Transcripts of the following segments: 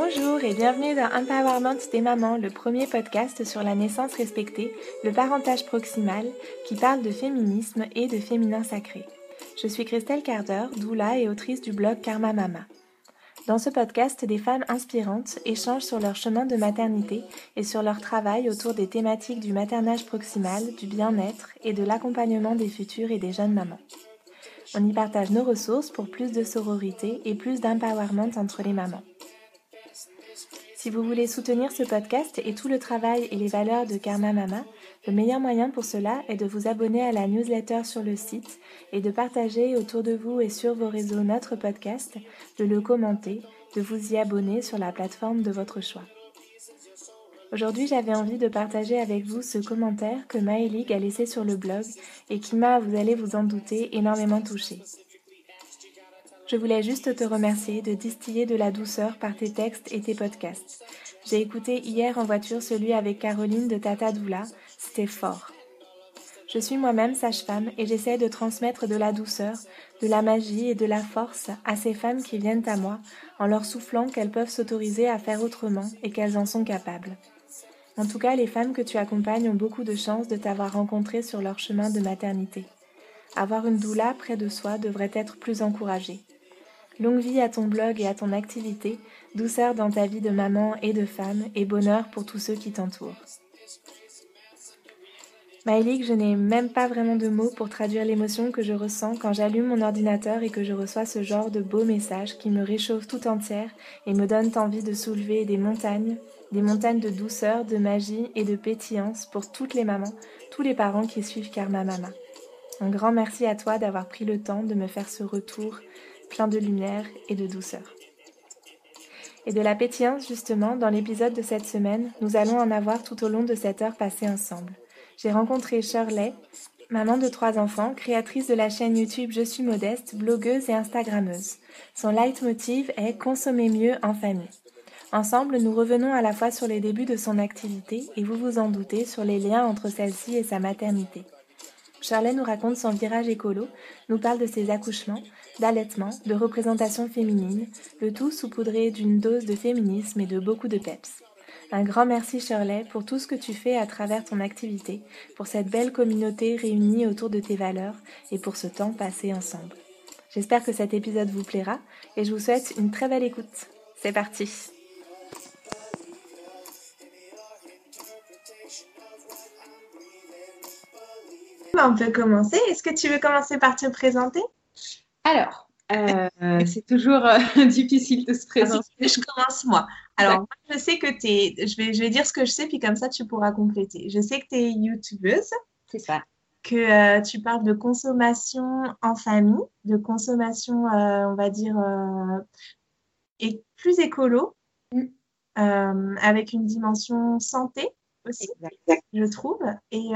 Bonjour et bienvenue dans Empowerment des mamans, le premier podcast sur la naissance respectée, le parentage proximal, qui parle de féminisme et de féminin sacré. Je suis Christelle Carder, doula et autrice du blog Karma Mama. Dans ce podcast, des femmes inspirantes échangent sur leur chemin de maternité et sur leur travail autour des thématiques du maternage proximal, du bien-être et de l'accompagnement des futures et des jeunes mamans. On y partage nos ressources pour plus de sororité et plus d'empowerment entre les mamans. Si vous voulez soutenir ce podcast et tout le travail et les valeurs de Karma Mama, le meilleur moyen pour cela est de vous abonner à la newsletter sur le site et de partager autour de vous et sur vos réseaux notre podcast, de le commenter, de vous y abonner sur la plateforme de votre choix. Aujourd'hui, j'avais envie de partager avec vous ce commentaire que Maëlig a laissé sur le blog et qui m'a, vous allez vous en douter, énormément touché. Je voulais juste te remercier de distiller de la douceur par tes textes et tes podcasts. J'ai écouté hier en voiture celui avec Caroline de Tata Doula, c'était fort. Je suis moi-même sage-femme et j'essaie de transmettre de la douceur, de la magie et de la force à ces femmes qui viennent à moi en leur soufflant qu'elles peuvent s'autoriser à faire autrement et qu'elles en sont capables. En tout cas, les femmes que tu accompagnes ont beaucoup de chance de t'avoir rencontré sur leur chemin de maternité. Avoir une doula près de soi devrait être plus encouragé. Longue vie à ton blog et à ton activité, douceur dans ta vie de maman et de femme, et bonheur pour tous ceux qui t'entourent. Maëlik, je n'ai même pas vraiment de mots pour traduire l'émotion que je ressens quand j'allume mon ordinateur et que je reçois ce genre de beaux messages qui me réchauffent tout entière et me donnent envie de soulever des montagnes, des montagnes de douceur, de magie et de pétillance pour toutes les mamans, tous les parents qui suivent Karma Mama. Un grand merci à toi d'avoir pris le temps de me faire ce retour plein de lumière et de douceur. Et de la pétillance, justement, dans l'épisode de cette semaine, nous allons en avoir tout au long de cette heure passée ensemble. J'ai rencontré Shirley, maman de trois enfants, créatrice de la chaîne YouTube Je suis modeste, blogueuse et instagrammeuse. Son leitmotiv est Consommer mieux en famille. Ensemble, nous revenons à la fois sur les débuts de son activité et vous vous en doutez sur les liens entre celle-ci et sa maternité. Shirley nous raconte son virage écolo, nous parle de ses accouchements, d'allaitement, de représentation féminine, le tout saupoudré d'une dose de féminisme et de beaucoup de peps. Un grand merci Shirley pour tout ce que tu fais à travers ton activité, pour cette belle communauté réunie autour de tes valeurs et pour ce temps passé ensemble. J'espère que cet épisode vous plaira et je vous souhaite une très belle écoute. C'est parti On peut commencer? Est-ce que tu veux commencer par te présenter? Alors, euh, c'est toujours euh, difficile de se présenter. Je commence moi. Alors, moi, je sais que tu es. Je vais, je vais dire ce que je sais, puis comme ça, tu pourras compléter. Je sais que tu es youtubeuse. C'est ça. Que euh, tu parles de consommation en famille, de consommation, on va dire, et plus écolo, mm. avec une dimension santé aussi, je trouve. Et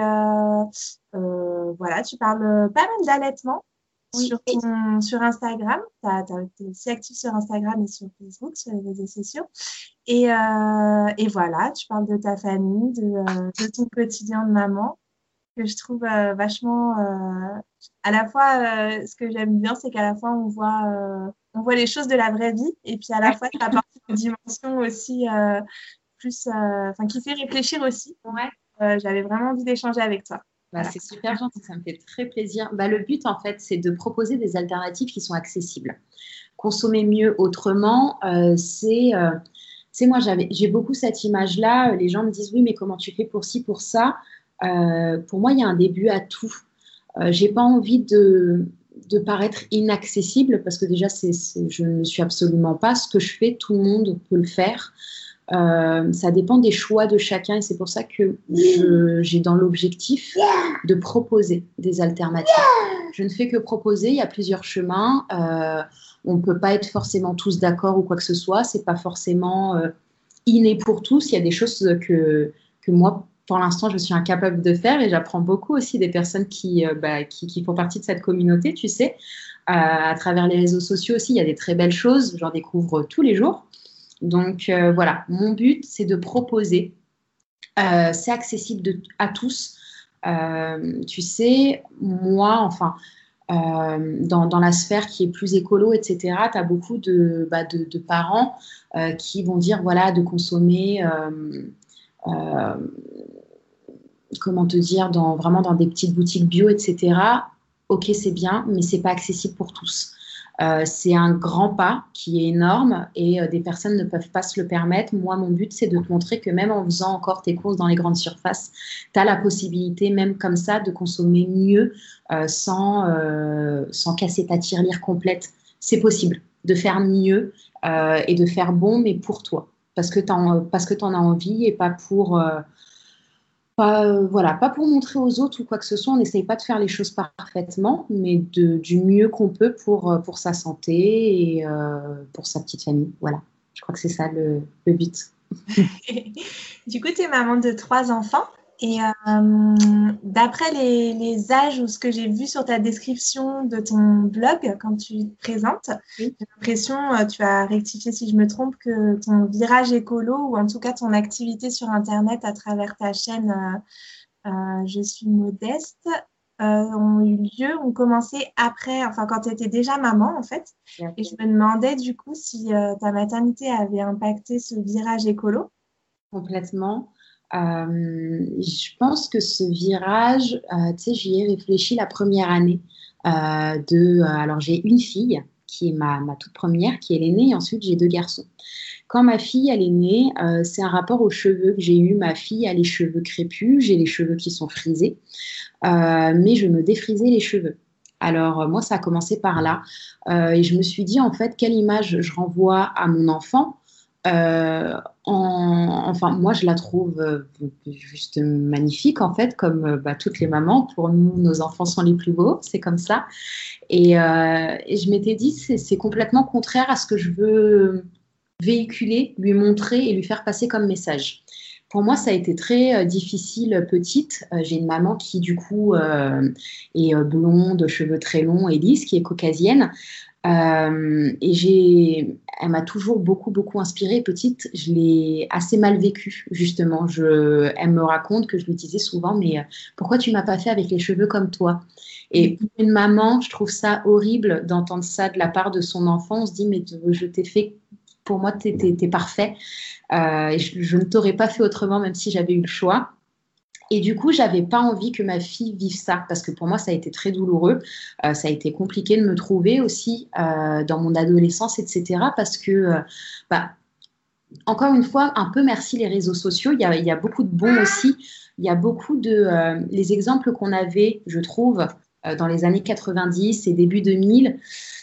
voilà, tu parles pas mal d'allaitement sur, sur Instagram. Tu es aussi actif sur Instagram et sur Facebook, sur les réseaux sociaux. Et, euh, et voilà, tu parles de ta famille, de, euh, de, ton quotidien de maman, que je trouve euh, vachement. à la fois, ce que j'aime bien, c'est qu'à la fois, on voit, on voit les choses de la vraie vie, et puis à la fois, ça apporte une dimension aussi plus. Enfin, qui fait réfléchir aussi. Ouais. J'avais vraiment envie d'échanger avec toi. Bah, c'est super gentil, ça me fait très plaisir. Bah, le but, en fait, c'est de proposer des alternatives qui sont accessibles. Consommer mieux autrement, euh, c'est. Euh, moi, j'ai beaucoup cette image-là. Les gens me disent oui, mais comment tu fais pour ci, pour ça? Euh, Pour moi, il y a un début à tout. Euh, j'ai pas envie de, de paraître inaccessible parce que déjà, c'est, je ne suis absolument pas. Ce que je fais, tout le monde peut le faire. Euh, ça dépend des choix de chacun et c'est pour ça que j'ai dans l'objectif de proposer des alternatives. Je ne fais que proposer, il y a plusieurs chemins. Euh, on ne peut pas être forcément tous d'accord ou quoi que ce soit. C'est pas forcément euh, inné pour tous. Il y a des choses que, que moi, pour l'instant, je suis incapable de faire et j'apprends beaucoup aussi des personnes qui, bah, qui, qui, font partie de cette communauté, tu sais. à travers les réseaux sociaux aussi, il y a des très belles choses. J'en découvre tous les jours. Donc euh, voilà, mon but, c'est de proposer. Euh, c'est accessible à tous. Euh, tu sais, moi, enfin, dans, la sphère qui est plus écolo, etc., tu as beaucoup de, bah, parents qui vont dire voilà, de consommer comment te dire, vraiment dans des petites boutiques bio, etc. Ok, c'est bien, mais c'est pas accessible pour tous. Euh, c'est un grand pas qui est énorme et euh, des personnes ne peuvent pas se le permettre. Moi, mon but, c'est de te montrer que même en faisant encore tes courses dans les grandes surfaces, tu as la possibilité, même comme ça, de consommer mieux euh, sans, sans casser ta tirelire complète. C'est possible de faire mieux et de faire bon, mais pour toi. Parce que tu en as envie et pas pour pas, euh, pas pour montrer aux autres ou quoi que ce soit, on n'essaye pas de faire les choses parfaitement, mais de, du mieux qu'on peut pour, euh, sa santé et euh, pour sa petite famille. Voilà, je crois que c'est ça le, le but. du coup, tu es maman de trois enfants. Et euh, d'après les, âges ou ce que j'ai vu sur ta description de ton blog quand tu te présentes, j'ai l'impression, euh, tu as rectifié si je me trompe, que ton virage écolo ou en tout cas ton activité sur Internet à travers ta chaîne euh, Je suis modeste ont eu lieu, ont commencé après, enfin quand tu étais déjà maman en fait. Et je me demandais du coup si ta maternité avait impacté ce virage écolo. Complètement. Euh, je pense que ce virage, euh, tu sais, j'y ai réfléchi la première année. Euh, de, alors, j'ai une fille qui est ma, ma, toute première, qui est l'aînée, et ensuite j'ai deux garçons. Quand ma fille, elle est née, c'est un rapport aux cheveux que j'ai eu. Ma fille a les cheveux crépus, j'ai les cheveux qui sont frisés, mais je me défrisais les cheveux. Alors, moi, ça a commencé par là. et je me suis dit, en fait, quelle image je renvoie à mon enfant euh, enfin, moi, je la trouve euh, juste magnifique, en fait, comme euh, bah, toutes les mamans. Pour nous, nos enfants sont les plus beaux, c'est comme ça. Et, et je m'étais dit, c'est complètement contraire à ce que je veux véhiculer, lui montrer et lui faire passer comme message. Pour moi, ça a été très difficile petite. J'ai une maman qui, du coup, est blonde, cheveux très longs et lisse, qui est caucasienne. Euh, et j'ai, elle m'a toujours beaucoup, beaucoup inspirée. Petite, je l'ai assez mal vécue, justement. Je, elle me raconte que je lui disais souvent, mais euh, pourquoi tu m'as pas fait avec les cheveux comme toi? Et pour une maman, je trouve ça horrible d'entendre ça de la part de son enfant. On se dit, mais je t'ai fait, pour moi, tu es, parfait. Euh, et je, je ne t'aurais pas fait autrement, même si j'avais eu le choix. Et du coup, j'avais pas envie que ma fille vive ça parce que pour moi, ça a été très douloureux. Euh, ça a été compliqué de me trouver aussi euh, dans mon adolescence, etc. Parce que, euh, bah, encore une fois, un peu merci les réseaux sociaux. Il y a, beaucoup de bons aussi. Il y a beaucoup de. les exemples qu'on avait, je trouve, dans les années 90 et début 2000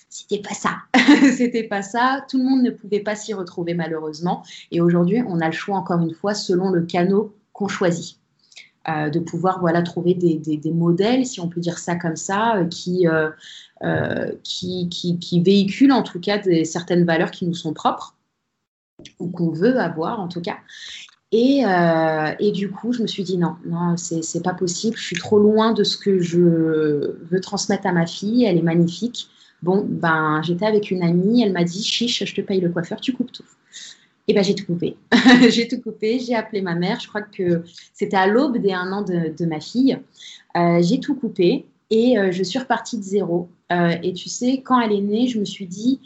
c'était pas ça. c'était pas ça. Tout le monde ne pouvait pas s'y retrouver malheureusement. Et aujourd'hui, on a le choix encore une fois selon le canot qu'on choisit. Euh, de pouvoir voilà, trouver des, modèles, si on peut dire ça comme ça, euh, euh, qui, qui, qui, véhiculent en tout cas des, certaines valeurs qui nous sont propres, ou qu'on veut avoir en tout cas. Et, et, du coup, je me suis dit non, non, c'est pas possible. Je suis trop loin de ce que je veux transmettre à ma fille. Elle est magnifique. Bon, ben, j'étais avec une amie. Elle m'a dit chiche, je te paye le coiffeur, tu coupes tout. Et ben j'ai tout coupé. j'ai tout coupé, j'ai appelé ma mère, je crois que c'était à l'aube des un an de, ma fille. Euh, j'ai tout coupé et euh, je suis repartie de zéro. Euh, et tu sais, quand elle est née, je me suis dit,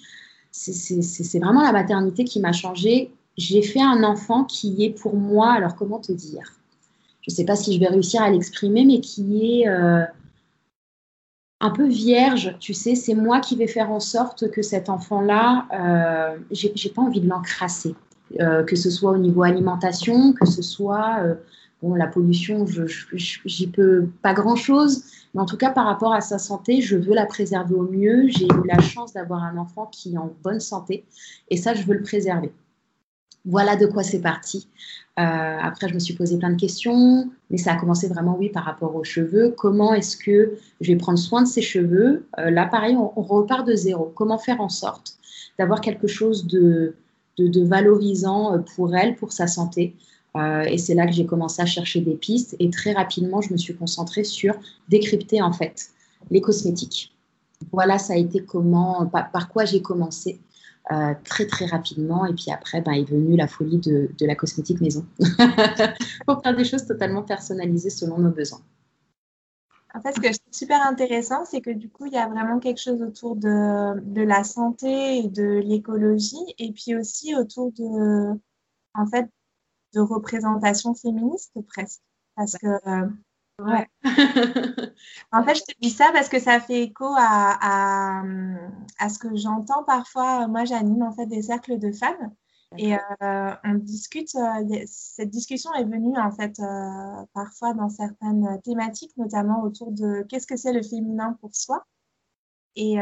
c'est vraiment la maternité qui m'a changée. J'ai fait un enfant qui est pour moi, alors comment te dire? Je ne sais pas si je vais réussir à l'exprimer, mais qui est un peu vierge, tu sais, c'est moi qui vais faire en sorte que cet enfant-là, euh, j'ai pas envie de l'encrasser. Euh, que ce soit au niveau alimentation, que ce soit euh, bon, la pollution, j'y peux pas grand-chose, mais en tout cas par rapport à sa santé, je veux la préserver au mieux. J'ai eu la chance d'avoir un enfant qui est en bonne santé et ça, je veux le préserver. Voilà de quoi c'est parti. Euh, après, je me suis posé plein de questions, mais ça a commencé vraiment, oui, par rapport aux cheveux. Comment est-ce que je vais prendre soin de ses cheveux? Là, pareil, on, repart de zéro. Comment faire en sorte d'avoir quelque chose de, de, valorisant euh, pour elle, pour sa santé. Euh, et c'est là que j'ai commencé à chercher des pistes et très rapidement, je me suis concentrée sur décrypter en fait les cosmétiques. Voilà, ça a été comment, par, quoi j'ai commencé euh, très très rapidement. Et puis après, ben, est venue la folie de, de la cosmétique maison pour faire des choses totalement personnalisées selon nos besoins. En fait, ce que je trouve super intéressant, c'est que du coup, il y a vraiment quelque chose autour de, de la santé et de l'écologie, et puis aussi autour de, en fait, de représentation féministe presque. Parce que, ouais. en fait, je te dis ça parce que ça fait écho à, à, à ce que j'entends parfois. Moi, j'anime en fait des cercles de femmes. Et euh, on discute, euh, cette discussion est venue en fait euh, parfois dans certaines thématiques, notamment autour de qu'est-ce que c'est le féminin pour soi. Et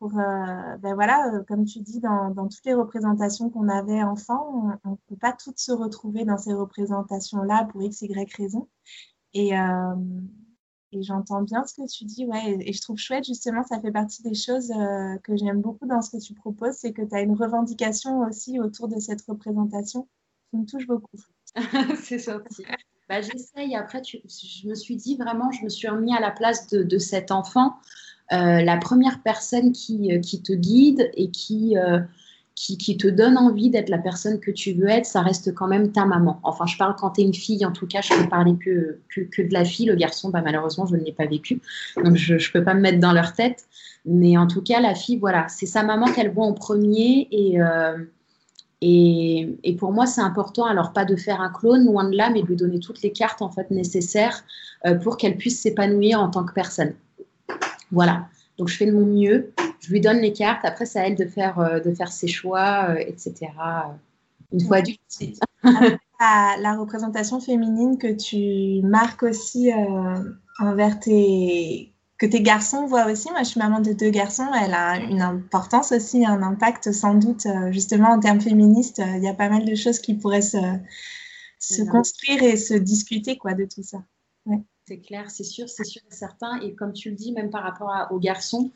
pour, ben voilà, comme tu dis, dans, dans toutes les représentations qu'on avait enfant, on ne peut pas toutes se retrouver dans ces représentations-là pour x, y raison. Et, et j'entends bien ce que tu dis, ouais, et, je trouve chouette, justement, ça fait partie des choses euh, que j'aime beaucoup dans ce que tu proposes, c'est que tu as une revendication aussi autour de cette représentation qui me touche beaucoup. c'est gentil. Bah, J'essaye, après, je me suis dit vraiment, je me suis remis à la place de, cet enfant, euh, la première personne qui, euh, qui, te guide et qui qui, te donne envie d'être la personne que tu veux être, ça reste quand même ta maman. Enfin, je parle quand tu es une fille, en tout cas, je peux parler que, que, de la fille. Le garçon, bah, malheureusement, je ne l'ai pas vécu. Donc, je ne peux pas me mettre dans leur tête. Mais en tout cas, la fille, voilà, c'est sa maman qu'elle voit en premier. Et, euh, et, et, pour moi, c'est important, alors pas de faire un clone, loin de là, mais de lui donner toutes les cartes en fait nécessaires euh, pour qu'elle puisse s'épanouir en tant que personne. Voilà. Donc, je fais de mon mieux je lui donne les cartes. Après, c'est à elle de faire, euh, de faire ses choix, euh, etc. Une fois adulte. La, la, représentation féminine que tu marques aussi euh, envers tes que tes garçons voient aussi. Moi, je suis maman de deux garçons. Elle a une importance aussi, un impact sans doute, justement en termes féministes. Il y a pas mal de choses qui pourraient se, se construire et se discuter quoi, de tout ça. C'est clair, c'est sûr, c'est sûr et certain. Et comme tu le dis, même par rapport aux garçons,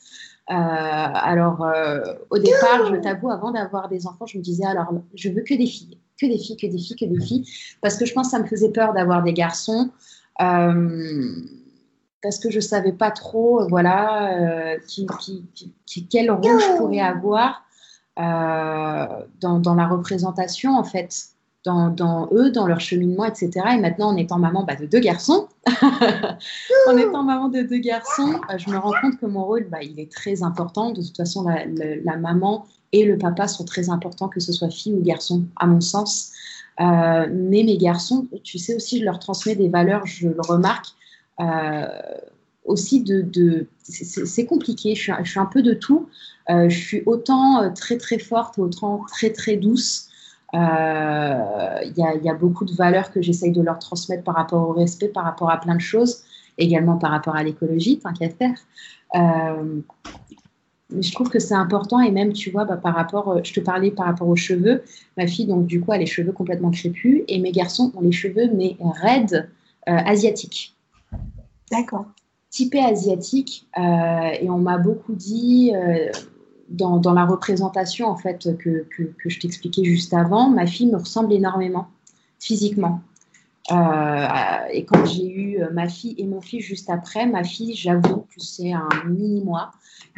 euh, alors euh, au départ, je t'avoue, avant d'avoir des enfants, je me disais alors, je veux que des filles, que des filles, que des filles, que des filles, parce que je pense que ça me faisait peur d'avoir des garçons. Euh, parce que je savais pas trop, voilà, qui, quel rôle je pourrais avoir dans, dans, la représentation, en fait dans, eux, dans leur cheminement, etc. Et maintenant, en étant maman bah, de deux garçons, en étant maman de deux garçons, euh, je me rends compte que mon rôle, bah, il est très important. De toute façon, la, maman et le papa sont très importants, que ce soit fille ou garçon, à mon sens. Euh, mais mes garçons, tu sais aussi, je leur transmets des valeurs, je le remarque. Euh, aussi de, c'est compliqué, je suis, un peu de tout. je suis autant très très forte, autant très très douce. Il euh, y, a beaucoup de valeurs que j'essaye de leur transmettre par rapport au respect, par rapport à plein de choses, également par rapport à l'écologie, tant qu'à faire. Euh, mais je trouve que c'est important et même, tu vois, bah, par rapport, euh, je te parlais par rapport aux cheveux. Ma fille, donc, du coup, a les cheveux complètement crépus et mes garçons ont les cheveux, mais raides, asiatiques. D'accord. Typé asiatique. et on m'a beaucoup dit, dans, la représentation en fait que, que, je t'expliquais juste avant, ma fille me ressemble énormément physiquement. Euh, et quand j'ai eu ma fille et mon fils juste après, ma fille, j'avoue que c'est un mini moi.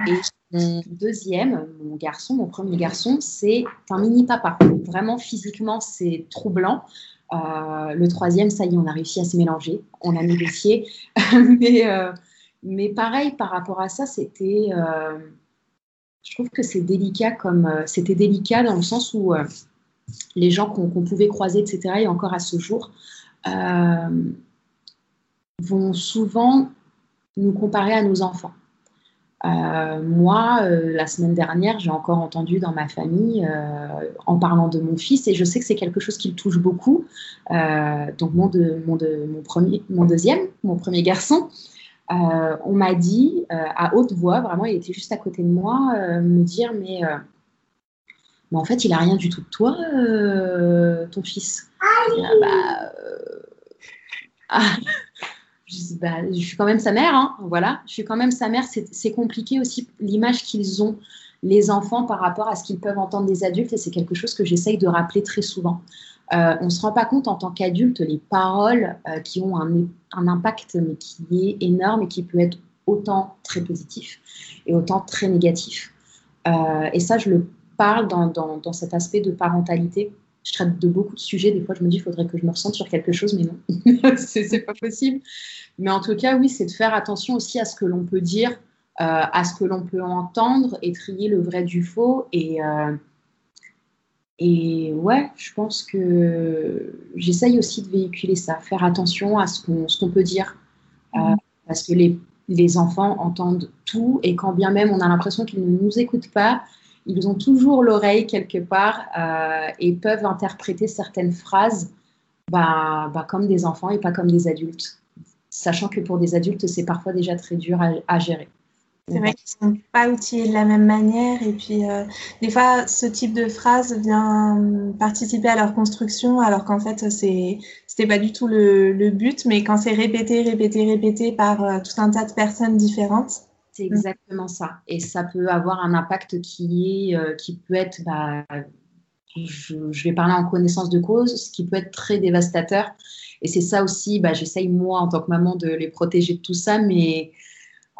Et mon deuxième, mon garçon, mon premier garçon, c'est un mini papa. Vraiment physiquement, c'est troublant. Euh, le troisième, ça y est, on a réussi à se mélanger, on a négocié. mais, euh, mais pareil, par rapport à ça, c'était je trouve que c'est délicat comme euh, c'était délicat dans le sens où euh, les gens qu'on pouvait croiser, etc., et encore à ce jour, euh, vont souvent nous comparer à nos enfants. moi, la semaine dernière, j'ai encore entendu dans ma famille en parlant de mon fils, et je sais que c'est quelque chose qui le touche beaucoup. donc mon, de, mon, de, mon, premier, mon deuxième, mon premier garçon, euh, on m'a dit euh, à haute voix, vraiment, il était juste à côté de moi, euh, me dire mais, mais, en fait, il a rien du tout de toi, ton fils. Bah, ah. bah, je, suis quand même sa mère, hein, voilà. Je suis quand même sa mère. C'est compliqué aussi l'image qu'ils ont les enfants par rapport à ce qu'ils peuvent entendre des adultes et c'est quelque chose que j'essaye de rappeler très souvent. Euh, on ne se rend pas compte en tant qu'adulte les paroles euh, qui ont un, impact mais qui est énorme et qui peut être autant très positif et autant très négatif. Euh, et ça, je le parle dans, cet aspect de parentalité. je traite de beaucoup de sujets. Des fois, je me dis, il faudrait que je me ressente sur quelque chose, mais non, c'est pas possible. Mais en tout cas, oui, c'est de faire attention aussi à ce que l'on peut dire, à ce que l'on peut entendre et trier le vrai du faux. Et, et ouais, je pense que j'essaye aussi de véhiculer ça, faire attention à ce qu'on peut dire. Euh, mmh. parce que les, les enfants entendent tout et quand bien même on a l'impression qu'ils ne nous écoutent pas, ils ont toujours l'oreille quelque part euh, et peuvent interpréter certaines phrases bah, bah, comme des enfants et pas comme des adultes. Sachant que pour des adultes, c'est parfois déjà très dur à, gérer. C'est vrai qu'ils ne sont pas outillés de la même manière. Et puis, euh, des fois, ce type de phrase vient participer à leur construction, alors qu'en fait, ce n'était pas du tout le, but. Mais quand c'est répété, répété, répété par euh, tout un tas de personnes différentes, c'est mm. exactement ça. Et ça peut avoir un impact qui, est, euh, qui peut être, bah, je, vais parler en connaissance de cause, ce qui peut être très dévastateur. Et c'est ça aussi, bah, j'essaye moi en tant que maman de les protéger de tout ça, mais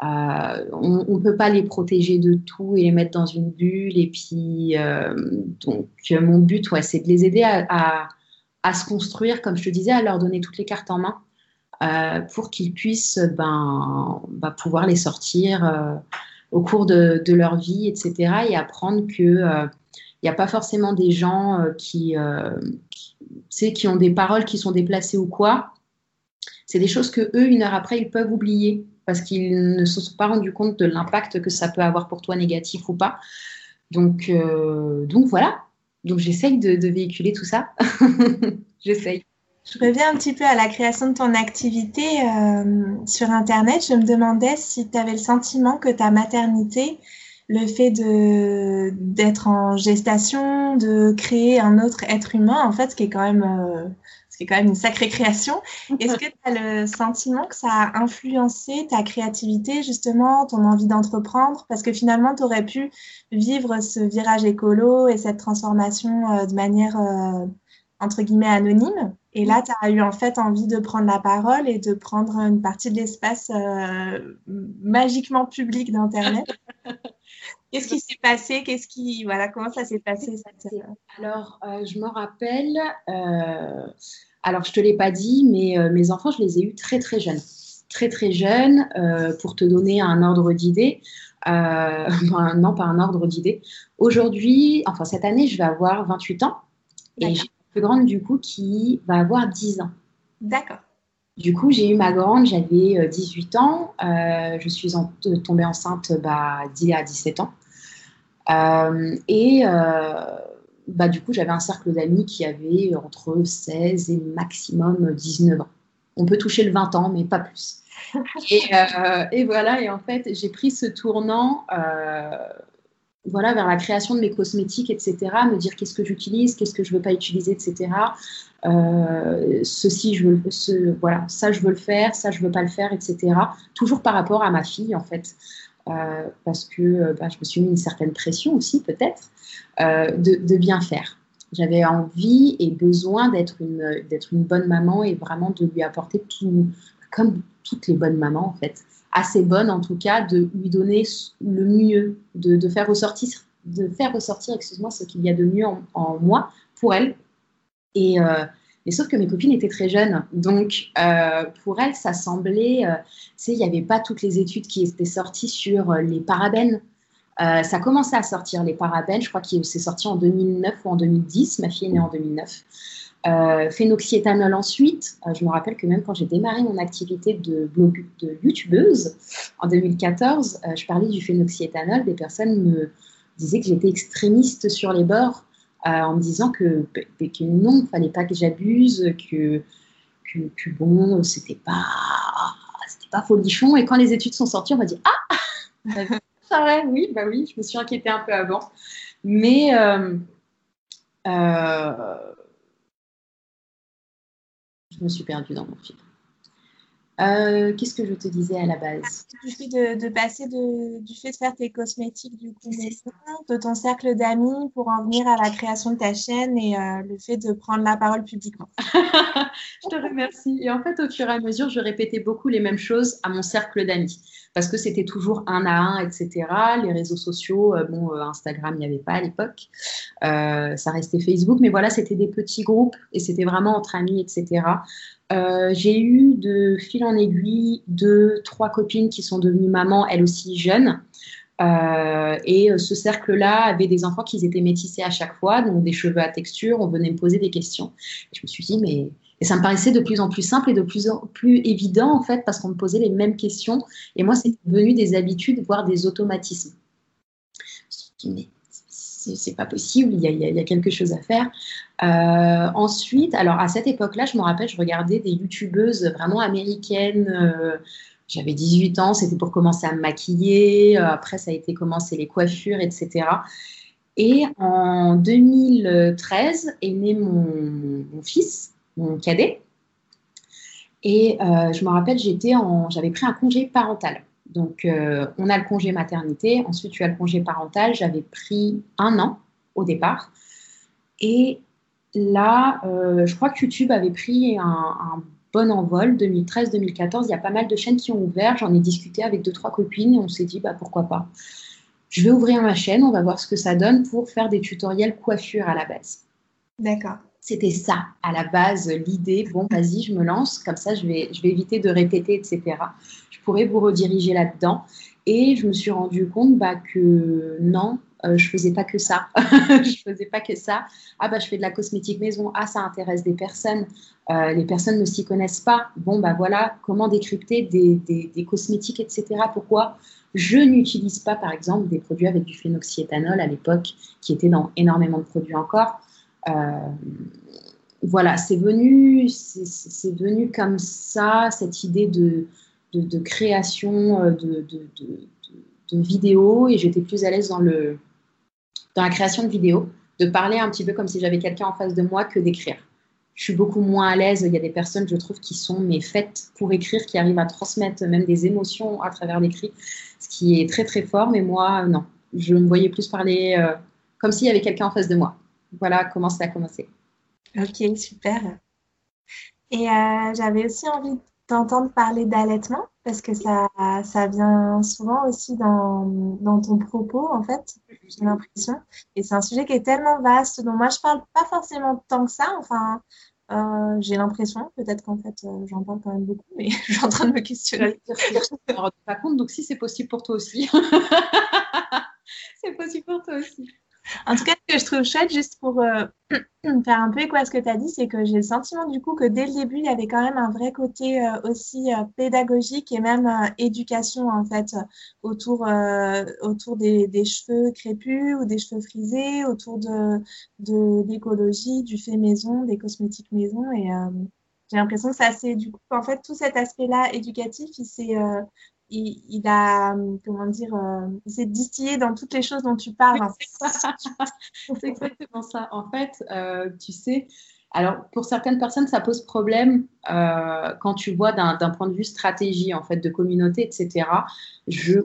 euh, on ne peut pas les protéger de tout et les mettre dans une bulle. Et puis, euh, donc, mon but, c'est de les aider à, se construire, comme je te disais, à leur donner toutes les cartes en main euh, pour qu'ils puissent ben, ben, pouvoir les sortir au cours de, leur vie, etc. Et apprendre que il n'y a pas forcément des gens qui, qui, qui ont des paroles qui sont déplacées ou quoi. C'est des choses que eux, une heure après, ils peuvent oublier parce qu'ils ne se sont pas rendus compte de l'impact que ça peut avoir pour toi, négatif ou pas. Donc, donc voilà. Donc j'essaye de, véhiculer tout ça. j'essaye. Je reviens un petit peu à la création de ton activité euh, sur Internet. Je me demandais si tu avais le sentiment que ta maternité, le fait d'être en gestation, de créer un autre être humain, en fait, ce qui est quand même, euh, ce qui est quand même une sacrée création, est-ce que tu as le sentiment que ça a influencé ta créativité, justement, ton envie d'entreprendre? Parce que finalement, tu aurais pu vivre ce virage écolo et cette transformation euh, de manière, entre guillemets, anonyme. Et là, tu as eu en fait envie de prendre la parole et de prendre une partie de l'espace euh, magiquement public d'Internet. Qu'est-ce qui s'est passé? Qu'est-ce qui voilà comment ça s'est passé Alors, euh, je me rappelle. Euh, alors, je te l'ai pas dit, mais mes enfants, je les ai eus très très jeunes, très très jeunes. pour te donner un ordre d'idée. non, pas un ordre d'idée. Aujourd'hui, enfin cette année, je vais avoir 28 ans et plus grande du coup qui va avoir 10 ans. D'accord. Du coup, j'ai eu ma grande, j'avais 18 euh, ans. Euh, je suis euh, tombée enceinte bah, d'il y a 17 ans. et bah, du coup, j'avais un cercle d'amis qui avait entre 16 et maximum 19 ans. On peut toucher le 20 ans, mais pas plus. et, et, voilà, et en fait, j'ai pris ce tournant voilà, vers la création de mes cosmétiques, etc., me dire qu'est-ce que j'utilise, qu'est-ce que je ne veux pas utiliser, etc. Euh, ceci, je veux, ce, voilà, ça, je veux le faire, ça, je ne veux pas le faire, etc. Toujours par rapport à ma fille, en fait, euh, parce que euh, bah, je me suis mis une certaine pression aussi, peut-être, de, de, bien faire. J'avais envie et besoin d'être une, une bonne maman et vraiment de lui apporter tout, comme toutes les bonnes mamans, en fait, assez bonne en tout cas, de lui donner le mieux, de, faire ressortir, de faire ressortir, excuse-moi, ce qu'il y a de mieux en, moi pour elle. Et euh, sauf que mes copines étaient très jeunes, donc euh, pour elles, ça semblait, euh, il n'y avait pas toutes les études qui étaient sorties sur euh, les parabènes. ça commençait à sortir les parabènes, je crois que c'est sorti en 2009 ou en 2010, ma fille est née en 2009. Euh, phénoxyéthanol ensuite. Euh, je me rappelle que même quand j'ai démarré mon activité de, blog, de youtubeuse en 2014, euh, je parlais du phénoxyéthanol. Des personnes me disaient que j'étais extrémiste sur les bords en me disant que, que non, il ne fallait pas que j'abuse, que, que, bon, c'était pas, c'était pas folichon. Et quand les études sont sorties, on m'a dit Ah Ça va, oui, bah oui, je me suis inquiétée un peu avant. Mais je me suis perdue dans mon fil. Euh, qu'est-ce que je te disais à la base? Du fait de, passer du fait de faire tes cosmétiques du coup de ton cercle d'amis pour en venir à la création de ta chaîne et euh, le fait de prendre la parole publiquement. je te remercie. Et en fait, au fur et à mesure, je répétais beaucoup les mêmes choses à mon cercle d'amis parce que c'était toujours un à un, etc. Les réseaux sociaux, euh, bon, Instagram, il n'y avait pas à l'époque. ça restait Facebook, mais voilà, c'était des petits groupes et c'était vraiment entre amis, etc. Euh, j'ai eu de fil en aiguille deux, trois copines qui sont devenues mamans, elles aussi jeunes. Euh, et euh, ce cercle-là avait des enfants qui étaient métissés à chaque fois, donc des cheveux à texture. On venait me poser des questions. je me suis dit, mais. Et ça me paraissait de plus en plus simple et de plus en plus évident, en fait, parce qu'on me posait les mêmes questions. Et moi, c'est devenu des habitudes, voire des automatismes. Je me suis dit, mais c'est pas possible, il y, a, quelque chose à faire. Euh, ensuite, alors à cette époque-là, je me rappelle, je regardais des youtubeuses vraiment américaines. Euh, j'avais 18 ans, c'était pour commencer à me maquiller. Euh, après, ça a été commencer les coiffures, etc. Et en 2013 est né mon, fils, mon cadet. Et je me rappelle, j'avais pris un congé parental. Donc, on a le congé maternité, ensuite tu as le congé parental. J'avais pris un an au départ. Et là, euh, je crois que YouTube avait pris un, bon envol, 2013-2014. Il y a pas mal de chaînes qui ont ouvert. J'en ai discuté avec deux, trois copines et on s'est dit, bah, pourquoi pas. Je vais ouvrir ma chaîne, on va voir ce que ça donne pour faire des tutoriels coiffure à la base. D'accord. C'était ça, à la base, l'idée. Bon, vas-y, je me lance, comme ça, je vais, je vais éviter de répéter, etc. Pourrais vous rediriger là-dedans. Et je me suis rendu compte bah, que non, euh, je faisais pas que ça. je faisais pas que ça. Ah bah je fais de la cosmétique maison. Ah ça intéresse des personnes. Euh, les personnes ne s'y connaissent pas. Bon bah voilà comment décrypter des, des, cosmétiques etc. Pourquoi je n'utilise pas par exemple des produits avec du phénoxyéthanol à l'époque qui était dans énormément de produits encore. Euh, voilà, c'est venu, c'est venu comme ça cette idée de, de, de création de, de vidéos et j'étais plus à l'aise dans dans la création de vidéos, de parler un petit peu comme si j'avais quelqu'un en face de moi que d'écrire. Je suis beaucoup moins à l'aise. Il y a des personnes, je trouve, qui sont mais faites pour écrire, qui arrivent à transmettre même des émotions à travers l'écrit, ce qui est très très fort. Mais moi, non. Je me voyais plus parler euh, comme s'il y avait quelqu'un en face de moi. Voilà comment ça a commencé. Ok, super. Et euh, j'avais aussi envie d'entendre parler d'allaitement? Parce que ça, ça vient souvent aussi dans, dans ton propos, en fait, j'ai l'impression. Et c'est un sujet qui est tellement vaste, dont moi, je parle pas forcément tant que ça. Enfin, euh, j'ai l'impression, peut-être qu'en fait, euh, j'en parle quand même beaucoup, mais je suis en train de me questionner. Ne pas compte, donc si c'est possible pour toi aussi. c'est possible pour toi aussi. En tout cas, ce que je trouve chouette, juste pour euh, faire un peu écho à ce que tu as dit, c'est que j'ai le sentiment du coup que dès le début, il y avait quand même un vrai côté euh, aussi euh, pédagogique et même éducation en fait autour, autour des, cheveux crépus ou des cheveux frisés, autour de, l'écologie, du fait maison, des cosmétiques maison. Et j'ai l'impression que c'est assez, du coup, en fait, tout cet aspect-là éducatif, il s'est il, a, comment dire, euh, il s'est distillé dans toutes les choses dont tu parles. c'est exactement ça. En fait, euh, tu sais, alors pour certaines personnes, ça pose problème euh, quand tu vois d'un point de vue stratégie, en fait, de communauté, etc. Je,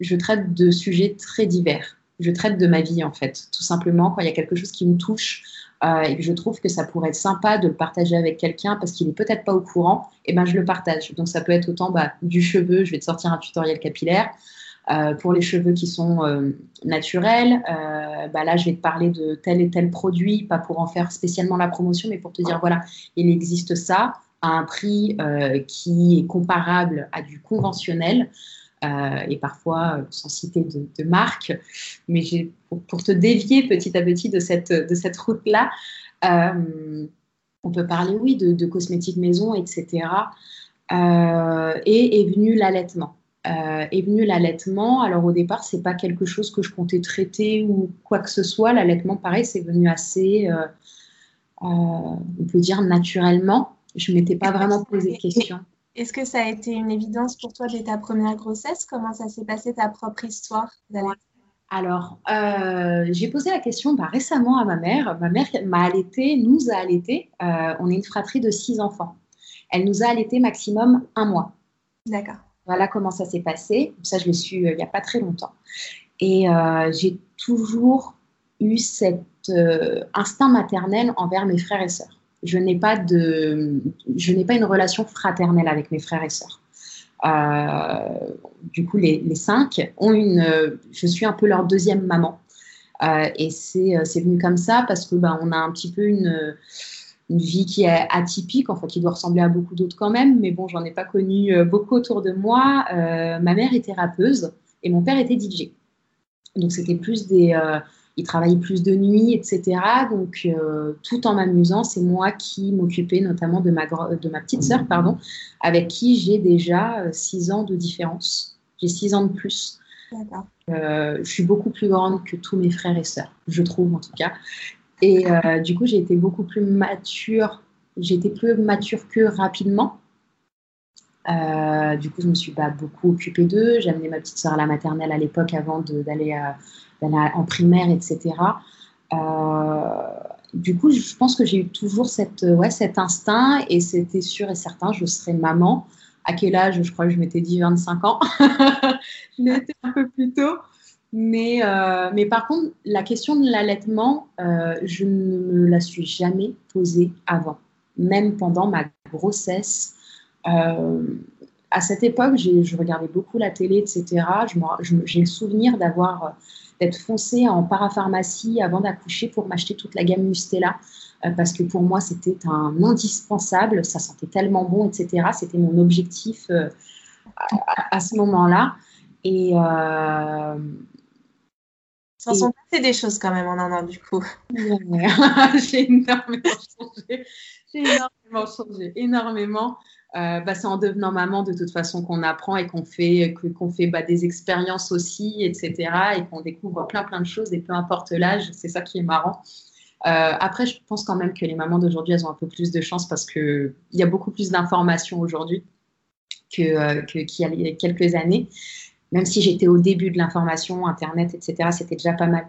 je traite de sujets très divers. Je traite de ma vie, en fait, tout simplement. Quand il y a quelque chose qui me touche, euh, et que je trouve que ça pourrait être sympa de le partager avec quelqu'un parce qu'il n'est peut-être pas au courant, et eh ben je le partage. Donc ça peut être autant bah, du cheveu, je vais te sortir un tutoriel capillaire. Euh, pour les cheveux qui sont euh, naturels, bah là je vais te parler de tel et tel produit, pas pour en faire spécialement la promotion, mais pour te dire voilà, il existe ça à un prix qui est comparable à du conventionnel. Euh, et parfois euh, sans citer de, marque. Mais pour, te dévier petit à petit de cette, de cette route-là, euh, on peut parler, oui, de, cosmétiques maison, etc. et est venu l'allaitement. est venu l'allaitement. Alors au départ, c'est pas quelque chose que je comptais traiter ou quoi que ce soit. L'allaitement, pareil, c'est venu assez, on peut dire naturellement. Je m'étais pas vraiment posé de questions. Est-ce que ça a été une évidence pour toi dès ta première grossesse? Comment ça s'est passé ta propre histoire alors, euh, j'ai posé la question bah, récemment à ma mère. Ma mère m'a allaité, nous a allaité. Euh, on est une fratrie de six enfants. Elle nous a allaité maximum un mois. D'accord. Voilà comment ça s'est passé. Ça, je l'ai su il n'y a pas très longtemps. Et j'ai toujours eu cet instinct maternel envers mes frères et sœurs. Je n'ai pas de, je n'ai pas une relation fraternelle avec mes frères et sœurs. Euh, du coup, les, cinq ont une. je suis un peu leur deuxième maman. Euh, et c'est, c'est venu comme ça parce que ben, on a un petit peu une, une, vie qui est atypique, enfin qui doit ressembler à beaucoup d'autres quand même. Mais bon, j'en ai pas connu euh, beaucoup autour de moi. ma mère était rappeuse et mon père était DJ. Donc c'était plus des, il travaillait plus de nuit, etc. Donc, euh, tout en m'amusant, c'est moi qui m'occupais notamment de ma, de ma petite sœur, pardon, avec qui j'ai déjà euh, six ans de différence. J'ai six ans de plus. Euh, je suis beaucoup plus grande que tous mes frères et sœurs, je trouve en tout cas. Et du coup, j'ai été beaucoup plus mature. Été plus mature que rapidement. du coup, je me suis pas beaucoup occupée d'eux. Amené ma petite sœur à la maternelle à l'époque avant d'aller à en primaire, etc. Euh, du coup, je pense que j'ai eu toujours cette, ouais, cet instinct et c'était sûr et certain, je serais maman. À quel âge? Je crois que je m'étais dit 25 ans. je été un peu plus tôt. Mais, euh, mais par contre, la question de l'allaitement, euh, je ne me la suis jamais posée avant. Même pendant ma grossesse. à cette époque, je regardais beaucoup la télé, etc. J'ai le souvenir d'avoir d'être foncée en parapharmacie avant d'accoucher pour m'acheter toute la gamme Mustela. Euh, parce que pour moi, c'était un indispensable. Ça sentait tellement bon, etc. C'était mon objectif euh, à, ce moment-là. Et. Euh, ça sont des choses quand même en un an, du coup. J'ai énormément changé. J'ai énormément changé. Énormément. Euh, bah, c'est en devenant maman de toute façon qu'on apprend et qu'on fait, qu'on fait bah, des expériences aussi, etc. Et qu'on découvre plein plein de choses et peu importe l'âge, c'est ça qui est marrant. Euh, après, je pense quand même que les mamans d'aujourd'hui, elles ont un peu plus de chance parce qu'il y a beaucoup plus d'informations aujourd'hui euh, qu'il y a quelques années. Même si j'étais au début de l'information, Internet, etc., c'était déjà pas mal.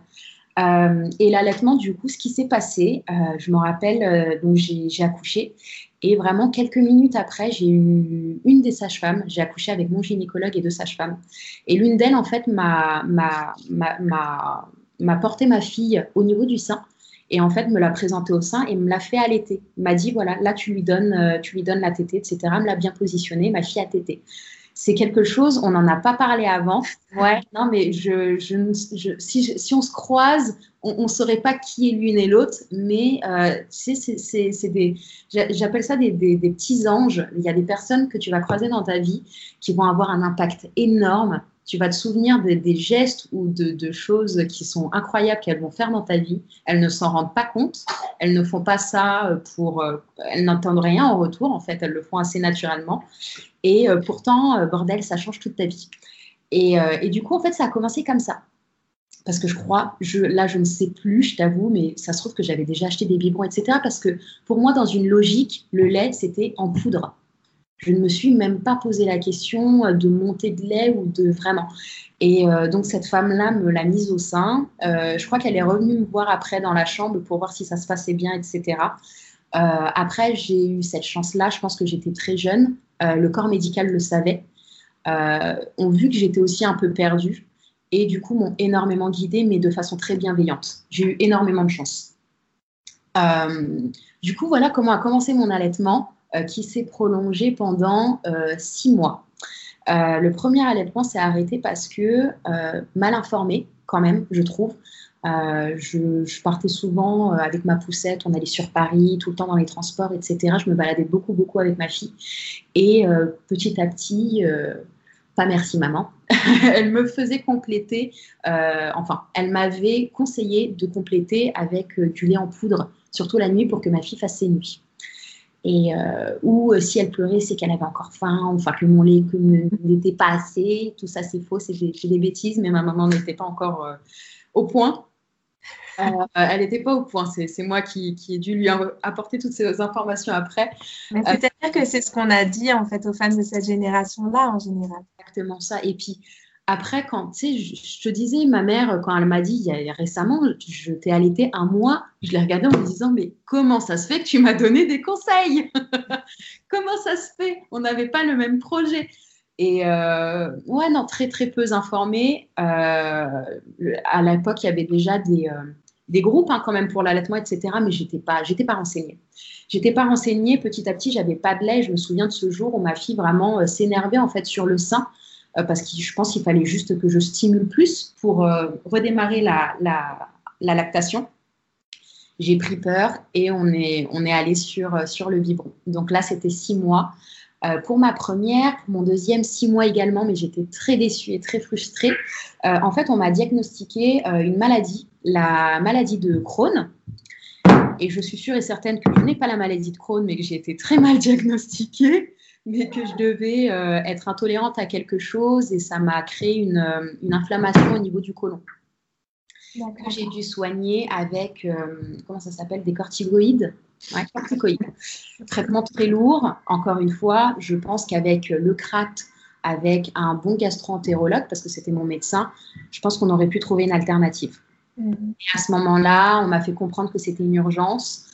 et l'allaitement, du coup, ce qui s'est passé, je me rappelle, j'ai accouché et vraiment, quelques minutes après, j'ai eu une des sages-femmes. J'ai accouché avec mon gynécologue et deux sages-femmes. Et l'une d'elles, en fait, m'a porté ma fille au niveau du sein. Et en fait, me l'a présentée au sein et me l'a fait allaiter. M'a dit, voilà, là, tu lui donnes, euh, tu lui donnes la tétée, etc. Me l'a bien positionnée. Ma fille a tété c'est quelque chose, on n'en a pas parlé avant. Ouais, non, mais je, je, si, si, on se croise, on ne saurait pas qui est l'une et l'autre, mais euh, tu sais, c'est des, j'appelle ça des, des, des, petits anges. Il y a des personnes que tu vas croiser dans ta vie qui vont avoir un impact énorme tu vas te souvenir des, gestes ou de, choses qui sont incroyables qu'elles vont faire dans ta vie. Elles ne s'en rendent pas compte. Elles ne font pas ça euh, pour. Euh, elles n'entendent rien en retour, en fait. Elles le font assez naturellement. Et euh, pourtant, bordel, ça change toute ta vie. Et, du coup, en fait, ça a commencé comme ça. Parce que je crois, je, là, je ne sais plus, je t'avoue, mais ça se trouve que j'avais déjà acheté des biberons, etc. Parce que pour moi, dans une logique, le lait, c'était en poudre. Je ne me suis même pas posé la question euh, de monter de lait ou de vraiment. Et euh, donc cette femme-là me l'a mise au sein. Euh, je crois qu'elle est revenue me voir après dans la chambre pour voir si ça se passait bien, etc. après, j'ai eu cette chance-là. Je pense que j'étais très jeune. le corps médical le savait. ont vu que j'étais aussi un peu perdue. Et du coup, m'ont énormément guidée, mais de façon très bienveillante. J'ai eu énormément de chance. du coup, voilà comment a commencé mon allaitement. Euh, qui s'est prolongé pendant euh, six mois. Euh, le premier allaitement s'est arrêté parce que, mal informé quand même, je trouve, je, partais souvent avec ma poussette, on allait sur Paris, tout le temps dans les transports, etc. Je me baladais beaucoup, beaucoup avec ma fille. Et petit à petit, pas merci maman, elle me faisait compléter, enfin, elle m'avait conseillé de compléter avec du lait en poudre, surtout la nuit pour que ma fille fasse ses nuits. Et, euh, ou euh, si elle pleurait, c'est qu'elle avait encore faim, enfin que mon lait n'était pas assez. Tout ça, c'est faux, c'est des, bêtises, mais ma maman n'était pas encore euh, au point. elle n'était pas au point, c'est moi qui, qui, ai dû lui apporter toutes ces informations après. C'est-à-dire que c'est ce qu'on a dit en fait aux femmes de cette génération-là en général. Exactement ça. Et puis après, quand, tu sais, je, te disais, ma mère, quand elle m'a dit, il y a, récemment, je t'ai allaité un mois, je l'ai regardée en me disant, mais comment ça se fait que tu m'as donné des conseils Comment ça se fait On n'avait pas le même projet. Et euh, ouais, non, très, très peu informée. Euh, à l'époque, il y avait déjà des, euh, des groupes hein, quand même pour l'allaitement, etc. Mais je n'étais pas, j'étais pas renseignée. J'étais pas renseignée. Petit à petit, j'avais pas de lait. Je me souviens de ce jour où ma fille vraiment s'énervait en fait sur le sein parce que je pense qu'il fallait juste que je stimule plus pour euh, redémarrer la, lactation. J'ai pris peur et on est, allé sur, euh, sur le biberon. Donc là, c'était six mois. pour ma première, pour mon deuxième, six mois également, mais j'étais très déçue et très frustrée. en fait, on m'a diagnostiqué une maladie, la maladie de Crohn. Et je suis sûre et certaine que je n'ai pas la maladie de Crohn, mais que j'ai été très mal diagnostiquée mais que je devais euh, être intolérante à quelque chose et ça m'a créé une, euh, une, inflammation au niveau du côlon. J'ai dû soigner avec, euh, comment ça s'appelle, des corticoïdes. Ouais, corticoïdes. Traitement très lourd. Encore une fois, je pense qu'avec le CRAT, avec un bon gastro-entérologue, parce que c'était mon médecin, je pense qu'on aurait pu trouver une alternative. Et à ce moment-là, on m'a fait comprendre que c'était une urgence.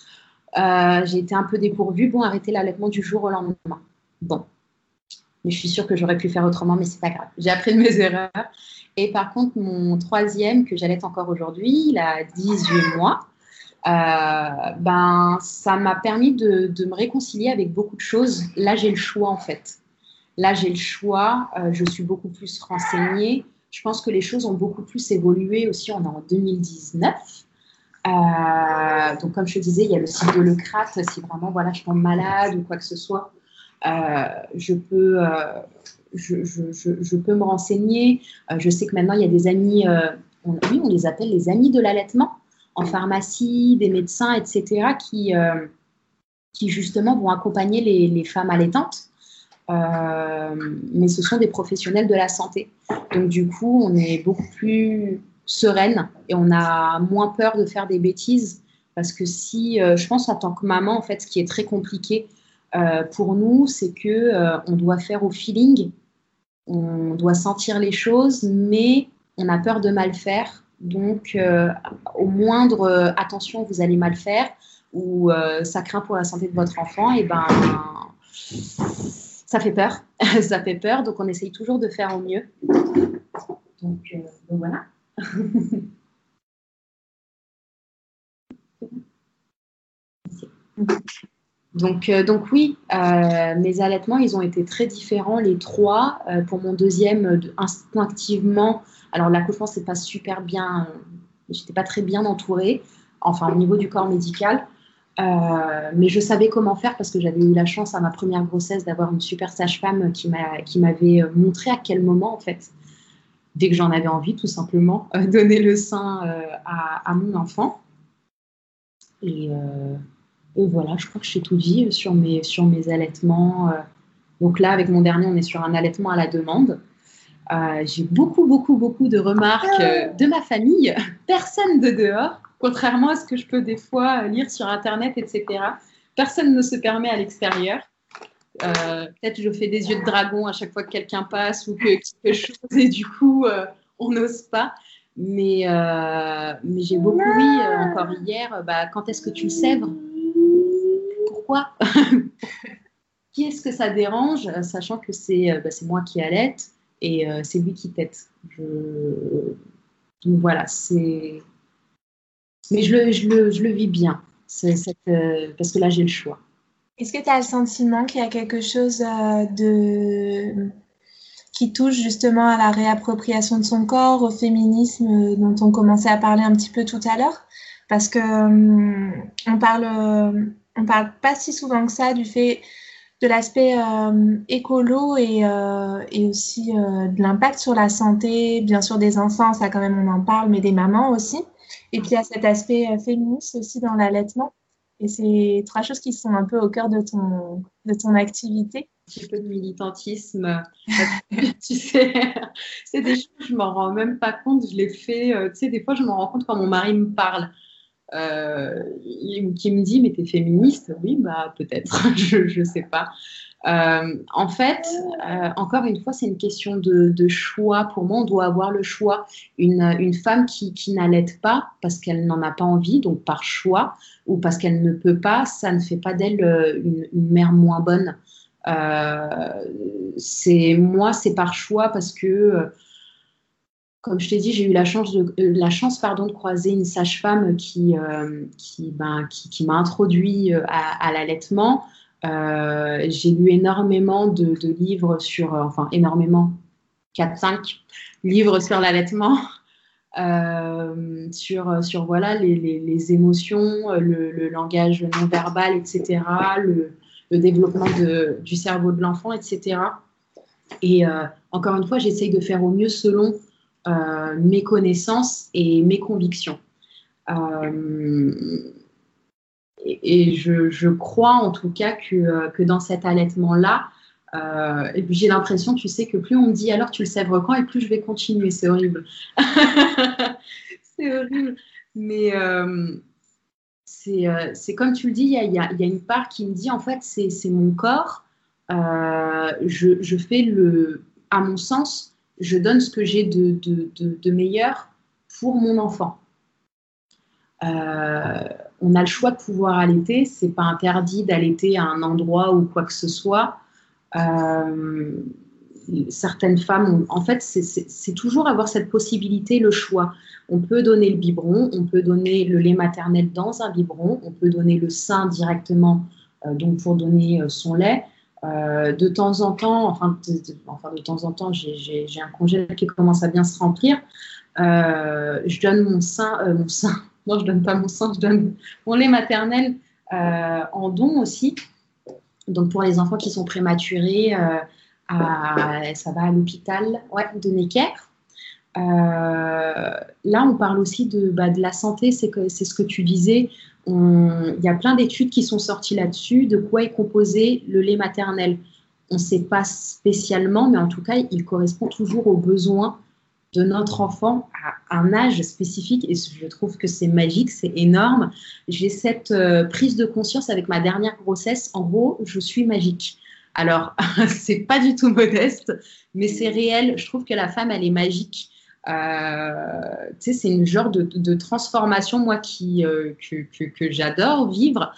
j'ai été un peu dépourvue. Bon, arrêter l'allaitement du jour au lendemain. Bon, mais je suis sûre que j'aurais pu faire autrement, mais c'est pas grave. J'ai appris de mes erreurs. Et par contre, mon troisième, que j'allais encore aujourd'hui, il a 18 mois, euh, ben, ça m'a permis de, me réconcilier avec beaucoup de choses. Là, j'ai le choix, en fait. Là, j'ai le choix. Euh, je suis beaucoup plus renseignée. Je pense que les choses ont beaucoup plus évolué aussi. On est en 2019. Euh, donc, comme je te disais, il y a le site de Lecrat. Si vraiment, voilà, je tombe malade ou quoi que ce soit, je peux euh, je, je, je, peux me renseigner. Euh, je sais que maintenant, il y a des amis, on, oui, on les appelle les amis de l'allaitement en pharmacie, des médecins, etc., qui, qui justement vont accompagner les, les femmes allaitantes. mais ce sont des professionnels de la santé. Donc, du coup, on est beaucoup plus sereine et on a moins peur de faire des bêtises. Parce que si, je pense en tant que maman, en fait, ce qui est très compliqué, euh, pour nous, c'est que euh, on doit faire au feeling, on doit sentir les choses, mais on a peur de mal faire. Donc, euh, au moindre attention, vous allez mal faire ou ça craint pour la santé de votre enfant, et ben ça fait peur. ça fait peur, donc on essaye toujours de faire au mieux. Donc, donc voilà. Donc, euh, donc oui, euh, mes allaitements, ils ont été très différents, les trois. Euh, pour mon deuxième, instinctivement, alors l'accouchement, c'est pas super bien, j'étais pas très bien entourée, enfin au niveau du corps médical. mais je savais comment faire parce que j'avais eu la chance à ma première grossesse d'avoir une super sage-femme qui m'avait montré à quel moment, en fait, dès que j'en avais envie, tout simplement, donner le sein à, à, mon enfant. Et et voilà, je crois que suis tout dit sur mes, sur mes allaitements. Euh. Donc là, avec mon dernier, on est sur un allaitement à la demande. Euh, j'ai beaucoup, beaucoup, beaucoup de remarques euh, de ma famille, personne de dehors, contrairement à ce que je peux des fois lire sur Internet, etc. Personne ne se permet à l'extérieur. Peut-être je fais des yeux de dragon à chaque fois que quelqu'un passe ou que quelque chose et du coup, on n'ose pas. Mais, mais j'ai beaucoup, oui, encore hier, bah, quand est-ce que tu le sèvres pourquoi Qui est-ce que ça dérange, sachant que c'est euh, bah, moi qui allaite et euh, c'est lui qui tête. Donc voilà, c'est. Mais je le, je, le, je le, vis bien, euh, parce que là j'ai le choix. Est-ce que tu as le sentiment qu'il y a quelque chose de qui touche justement à la réappropriation de son corps, au féminisme dont on commençait à parler un petit peu tout à l'heure? Parce que hum, on parle on parle pas si souvent que ça du fait de l'aspect euh, écolo et, euh, aussi euh, de l'impact sur la santé, bien sûr des enfants, ça quand même on en parle, mais des mamans aussi. Et puis il y a cet aspect féministe aussi dans l'allaitement. Et c'est trois choses qui sont un peu au cœur de ton, de ton activité. Un petit peu de militantisme. tu sais, c'est des choses, je m'en rends même pas compte. Je l'ai fait, tu sais, des fois, je m'en rends compte quand mon mari me parle. Euh, qui me dit mais t'es féministe? Oui, bah peut-être, je ne sais pas. Euh, en fait, euh, encore une fois, c'est une question de, choix. Pour moi, on doit avoir le choix. Une, femme qui, qui n'allait pas parce qu'elle n'en a pas envie, donc par choix, ou parce qu'elle ne peut pas, ça ne fait pas d'elle euh, une, mère moins bonne. c'est moi, c'est par choix parce que comme je t'ai dit, j'ai eu la chance, de, la chance pardon, de croiser une sage-femme qui, qui, ben, qui, m'a introduit à l'allaitement. Euh, j'ai lu énormément de, livres sur, euh, enfin énormément, 4-5 livres sur l'allaitement, euh, sur, sur voilà, les, les, émotions, le, langage non verbal, etc., le, le développement de, du cerveau de l'enfant, etc. Et encore une fois, j'essaye de faire au mieux selon mes connaissances et mes convictions et, je, crois en tout cas que, euh, que dans cet allaitement-là, euh, j'ai l'impression, tu sais, que plus on me dit alors tu le sèvres quand, et plus je vais continuer. C'est horrible. c'est horrible. Mais euh, c'est comme tu le dis, il y a, y a, une part qui me dit en fait, c'est mon corps. Je, je, fais le, à mon sens, je donne ce que j'ai de, de, de, meilleur pour mon enfant. Euh, on a le choix de pouvoir allaiter. C'est pas interdit d'allaiter à un endroit ou quoi que ce soit. Euh, certaines femmes, en fait, c'est toujours avoir cette possibilité, le choix. On peut donner le biberon, on peut donner le lait maternel dans un biberon, on peut donner le sein directement, euh, donc pour donner son lait. De temps en temps, enfin de, temps en temps, j'ai un congé qui commence à bien se remplir. je donne mon sein, mon sein, non, je donne pas mon sang, je donne mon lait maternel euh, en don aussi. Donc pour les enfants qui sont prématurés, euh, ça va à l'hôpital ouais, de Necker. Euh, là, on parle aussi de, bah, de la santé, c'est ce que tu disais. Il y a plein d'études qui sont sorties là-dessus, de quoi est composé le lait maternel. On ne sait pas spécialement, mais en tout cas, il correspond toujours aux besoins de notre enfant à un âge spécifique et je trouve que c'est magique, c'est énorme. J'ai cette euh, prise de conscience avec ma dernière grossesse. En gros, je suis magique. Alors, c'est pas du tout modeste, mais c'est réel. Je trouve que la femme, elle est magique. Euh, c'est une genre de, transformation, moi, qui, euh, que, j'adore vivre.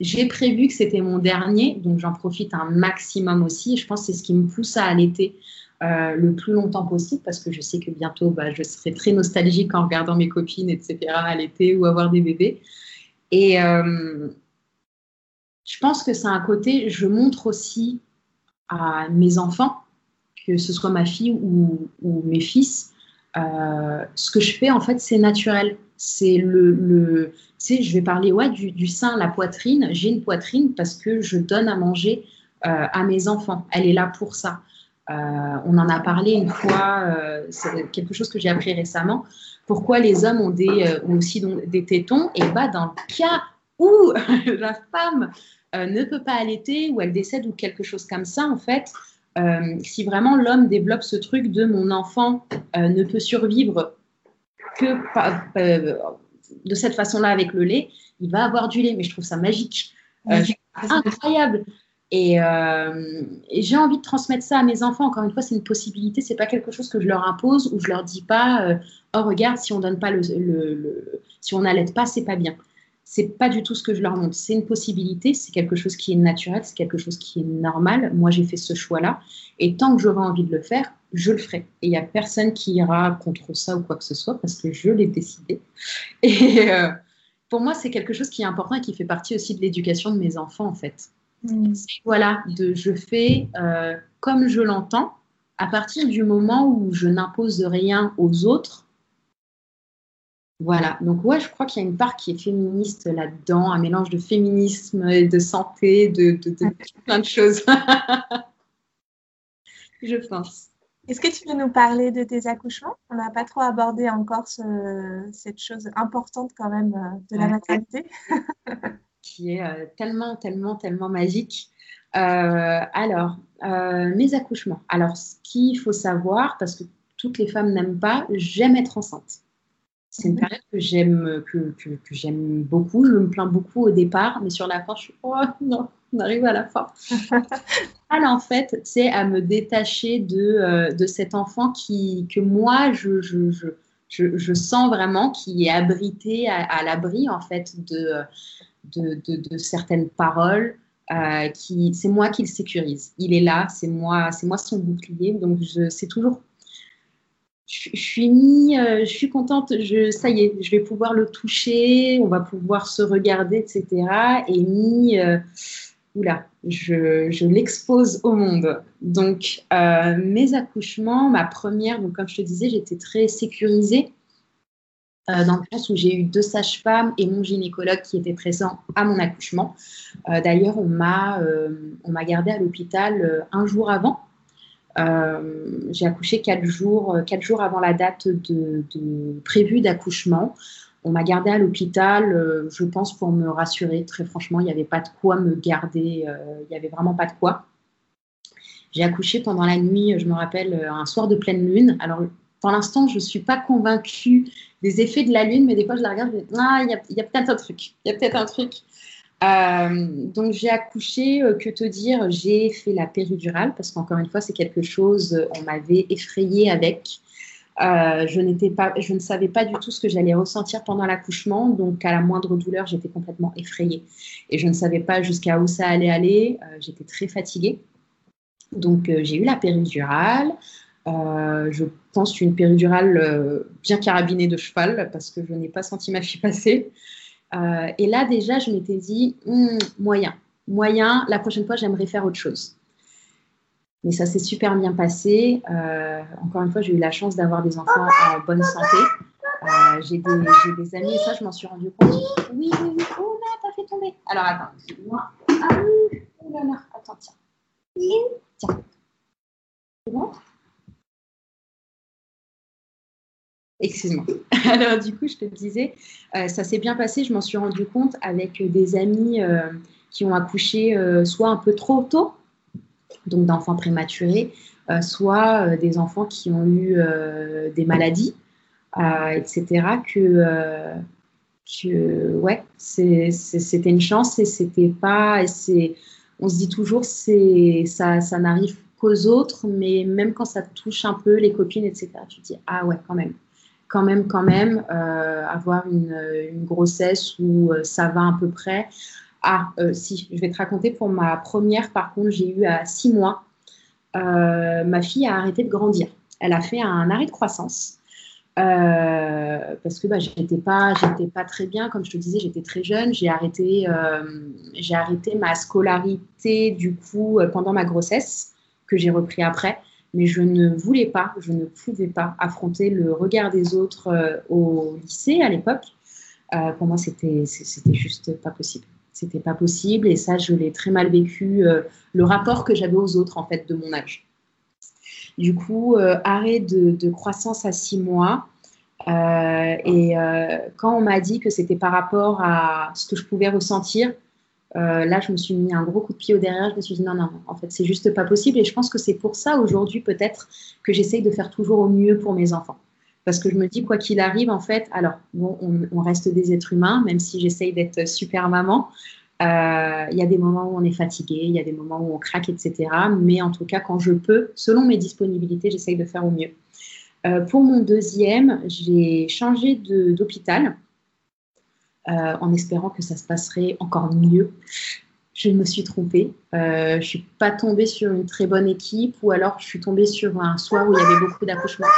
j'ai prévu que c'était mon dernier, donc j'en profite un maximum aussi. Je pense que c'est ce qui me pousse à allaiter. Euh, le plus longtemps possible parce que je sais que bientôt bah, je serai très nostalgique en regardant mes copines, etc., à l'été ou avoir des bébés. Et euh, je pense que c'est un côté, je montre aussi à mes enfants, que ce soit ma fille ou, mes fils, euh, ce que je fais en fait c'est naturel. C'est le, le je vais parler ouais, du, sein, la poitrine. J'ai une poitrine parce que je donne à manger à mes enfants. Elle est là pour ça. Euh, on en a parlé une fois, euh, c'est quelque chose que j'ai appris récemment. Pourquoi les hommes ont, des, euh, aussi des tétons? Et bah, dans le cas où la femme ne peut pas allaiter ou elle décède ou quelque chose comme ça, en fait, si vraiment l'homme développe ce truc de mon enfant ne peut survivre que de cette façon-là avec le lait, il va avoir du lait. Mais je trouve ça magique. incroyable. Euh, et, j'ai envie de transmettre ça à mes enfants. Encore une fois, c'est une possibilité. C'est pas quelque chose que je leur impose ou je leur dis pas euh, oh regarde si on donne pas le, si on n'allait pas c'est pas bien. C'est pas du tout ce que je leur montre. C'est une possibilité. C'est quelque chose qui est naturel. C'est quelque chose qui est normal. Moi j'ai fait ce choix-là et tant que j'aurai envie de le faire, je le ferai. Et il y a personne qui ira contre ça ou quoi que ce soit parce que je l'ai décidé. Et euh, pour moi c'est quelque chose qui est important et qui fait partie aussi de l'éducation de mes enfants en fait. Mm. Voilà, de, je fais euh, comme je l'entends. À partir du moment où je n'impose rien aux autres, voilà. Donc ouais, je crois qu'il y a une part qui est féministe là-dedans, un mélange de féminisme et de santé, de, plein de choses. je pense. Est-ce que tu veux nous parler de tes accouchements? On n'a pas trop abordé encore cette chose importante quand même euh, de la maternité. qui est euh, tellement, tellement, tellement magique. Euh, alors, euh, mes accouchements. Alors, ce qu'il faut savoir, parce que toutes les femmes n'aiment pas, j'aime être enceinte. C'est une mhm. période que j'aime que, que, j'aime beaucoup. Je me plains beaucoup au départ, mais sur la fin, je suis oh non, on arrive à la fin. Alors, en fait, c'est à me détacher de, de cet enfant qui, que moi, je, je, je, je sens vraiment qui est abrité à, l'abri, en fait, de, de, de, certaines paroles. qui, c'est moi qui le sécurise. Il est là, c'est moi, c'est moi son bouclier. Donc, c'est toujours je, suis mis, euh, je suis contente, ça y est, je vais pouvoir le toucher, on va pouvoir se regarder, etc. Et mis, euh, oula, je, l'expose au monde. Donc, euh, mes accouchements, ma première, donc comme je te disais, j'étais très sécurisée. dans le sens où j'ai eu deux sages-femmes et mon gynécologue qui était présent à mon accouchement. D'ailleurs, on m'a m'a gardée à l'hôpital un jour avant euh, j'ai accouché quatre jours, euh, quatre jours avant la date prévue d'accouchement. On m'a gardée à l'hôpital, euh, je pense, pour me rassurer. Très franchement, il n'y avait pas de quoi me garder. il n'y avait vraiment pas de quoi. J'ai accouché pendant la nuit, je me rappelle, un soir de pleine lune. Alors, pour l'instant, je ne suis pas convaincue des effets de la lune, mais des fois, je la regarde, je me dis, ah, il y a, peut-être un truc. Il y a peut-être un truc. Euh, donc j'ai accouché, euh, que te dire, j'ai fait la péridurale parce qu'encore une fois c'est quelque chose, euh, on m'avait effrayé avec. je, n'étais pas, je ne savais pas du tout ce que j'allais ressentir pendant l'accouchement, donc à la moindre douleur j'étais complètement effrayée et je ne savais pas jusqu'à où ça allait aller. j'étais très fatiguée, donc j'ai eu la péridurale. je pense une péridurale bien carabinée de cheval parce que je n'ai pas senti ma fille passer. Euh, et là, déjà, je m'étais dit, hmm, moyen, moyen, la prochaine fois, j'aimerais faire autre chose. Mais ça s'est super bien passé. Euh, encore une fois, j'ai eu la chance d'avoir des enfants en bonne santé. Euh, j'ai des, des, amis, et ça, je m'en suis rendu compte. Oui, oui, oui. Oh, là, t'as fait tomber. Alors, attends, moi. Ah oui. Oh là là, attends, tiens. Tiens. C'est bon? Excuse-moi. Alors du coup, je te disais, euh, ça s'est bien passé. Je m'en suis rendu compte avec des amis euh, qui ont accouché euh, soit un peu trop tôt, donc d'enfants prématurés, soit des enfants qui ont eu des maladies, etc. Que, que ouais, c'était une chance et c'était pas. On se dit toujours, ça, ça n'arrive qu'aux autres, mais même quand ça touche un peu les copines, etc. Tu te dis ah ouais, quand même quand même, quand même, euh, avoir une, grossesse où euh, ça va à peu près. Ah, euh, si, je vais te raconter pour ma première, par contre, j'ai eu à six mois, ma fille a arrêté de grandir. Elle a fait un arrêt de croissance. parce que bah, j'étais pas j'étais pas très bien comme je te disais j'étais très jeune j'ai arrêté j'ai arrêté ma scolarité du coup pendant ma grossesse que j'ai repris après mais je ne voulais pas, je ne pouvais pas affronter le regard des autres euh, au lycée à l'époque. Euh, pour moi, c'était juste pas possible. C'était pas possible et ça, je l'ai très mal vécu. Euh, le rapport que j'avais aux autres en fait de mon âge. Du coup, arrêt de, croissance à six mois. et quand on m'a dit que c'était par rapport à ce que je pouvais ressentir, euh, là, je me suis mis un gros coup de pied au derrière. Je me suis dit non, non, en fait, c'est juste pas possible. Et je pense que c'est pour ça aujourd'hui, peut-être, que j'essaye de faire toujours au mieux pour mes enfants. Parce que je me dis, quoi qu'il arrive, en fait, alors, bon, on, reste des êtres humains, même si j'essaye d'être super maman. Euh, il y a des moments où on est fatigué, il y a des moments où on craque, etc. Mais en tout cas, quand je peux, selon mes disponibilités, j'essaye de faire au mieux. Euh, pour mon deuxième, j'ai changé d'hôpital. Euh, en espérant que ça se passerait encore mieux. Je me suis trompée. Euh, je ne suis pas tombée sur une très bonne équipe ou alors je suis tombée sur un soir où il y avait beaucoup d'accouchements.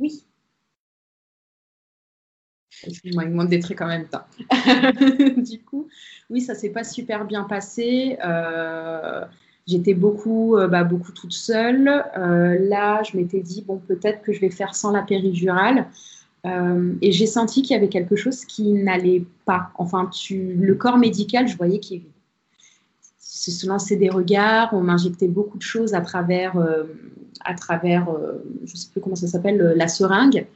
Oui. Excuse-moi, il manque des trucs en même temps. du coup, oui, ça s'est pas super bien passé. Euh, j'étais beaucoup, bah, beaucoup toute seule. là, je m'étais dit, bon, peut-être que je vais faire sans la péridurale. Euh, et j'ai senti qu'il y avait quelque chose qui n'allait pas. Enfin, tu, le corps médical, je voyais qu'il se lançait des regards, on m'injectait beaucoup de choses à travers, euh, à travers euh, je ne sais plus comment ça s'appelle, la seringue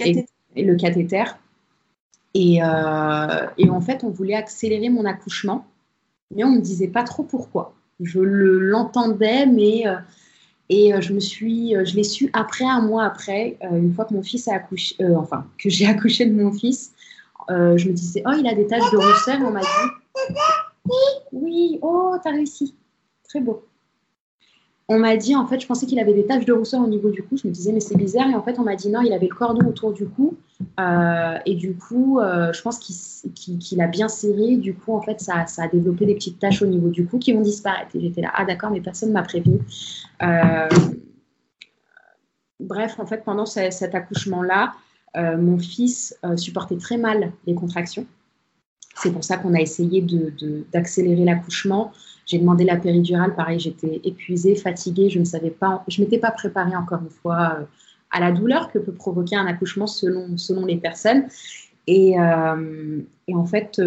et, le cathéter. Et, et, en fait, on voulait accélérer mon accouchement, mais on ne me disait pas trop pourquoi. Je l'entendais, mais et euh, je me suis, euh, je l'ai su après un mois après, euh, une fois que mon fils a accouché, enfin que j'ai accouché de mon fils. je me disais, oh, il a des taches de rousseur. On m'a dit, oui, oh, t'as réussi. Très beau. On m'a dit, en fait, je pensais qu'il avait des taches de rousseur au niveau du cou. Je me disais, mais c'est bizarre. Et en fait, on m'a dit, non, il avait le cordon autour du cou. Euh, et du coup, euh, je pense qu'il a bien serré. Du coup, en fait, ça, a développé des petites taches au niveau du cou qui vont disparaître. Et j'étais là, ah d'accord, mais personne ne m'a prévenu. bref, en fait, pendant cet accouchement-là, euh, mon fils euh, supportait très mal les contractions. C'est pour ça qu'on a essayé d'accélérer l'accouchement. J'ai demandé la péridurale, pareil, j'étais épuisée, fatiguée, je ne savais pas, je m'étais pas préparée encore une fois euh, à la douleur que peut provoquer un accouchement selon, selon les personnes. Et, et en fait,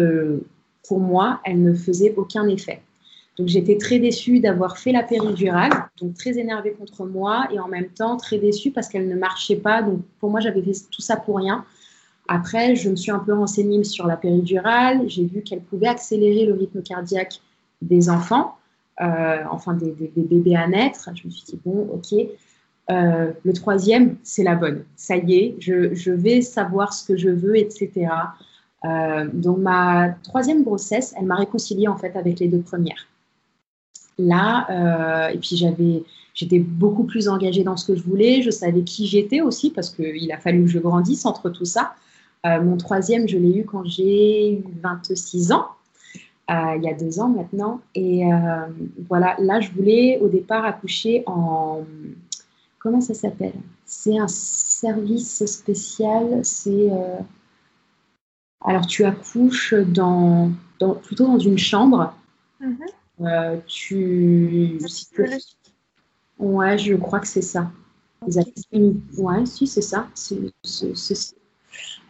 pour moi, elle ne faisait aucun effet. Donc j'étais très déçue d'avoir fait la péridurale, donc très énervée contre moi et en même temps très déçue parce qu'elle ne marchait pas. Donc pour moi, j'avais fait tout ça pour rien. Après, je me suis un peu renseignée sur la péridurale. J'ai vu qu'elle pouvait accélérer le rythme cardiaque des enfants, euh, enfin des, bébés à naître. Je me suis dit, bon, ok. Euh, le troisième, c'est la bonne. Ça y est, je, vais savoir ce que je veux, etc. Euh, donc ma troisième grossesse, elle m'a réconciliée en fait avec les deux premières là. Et puis j'avais, j'étais beaucoup plus engagée dans ce que je voulais. Je savais qui j'étais aussi parce qu'il a fallu que je grandisse entre tout ça. Mon troisième, je l'ai eu quand j'ai eu 26 ans. Euh, il y a deux ans maintenant. Et voilà, là, je voulais au départ accoucher en. Comment ça s'appelle? C'est un service spécial. C'est. Alors, tu accouches dans, dans, plutôt dans une chambre. Euh, tu. Ouais, je crois que c'est ça. Ouais, si, c'est ça.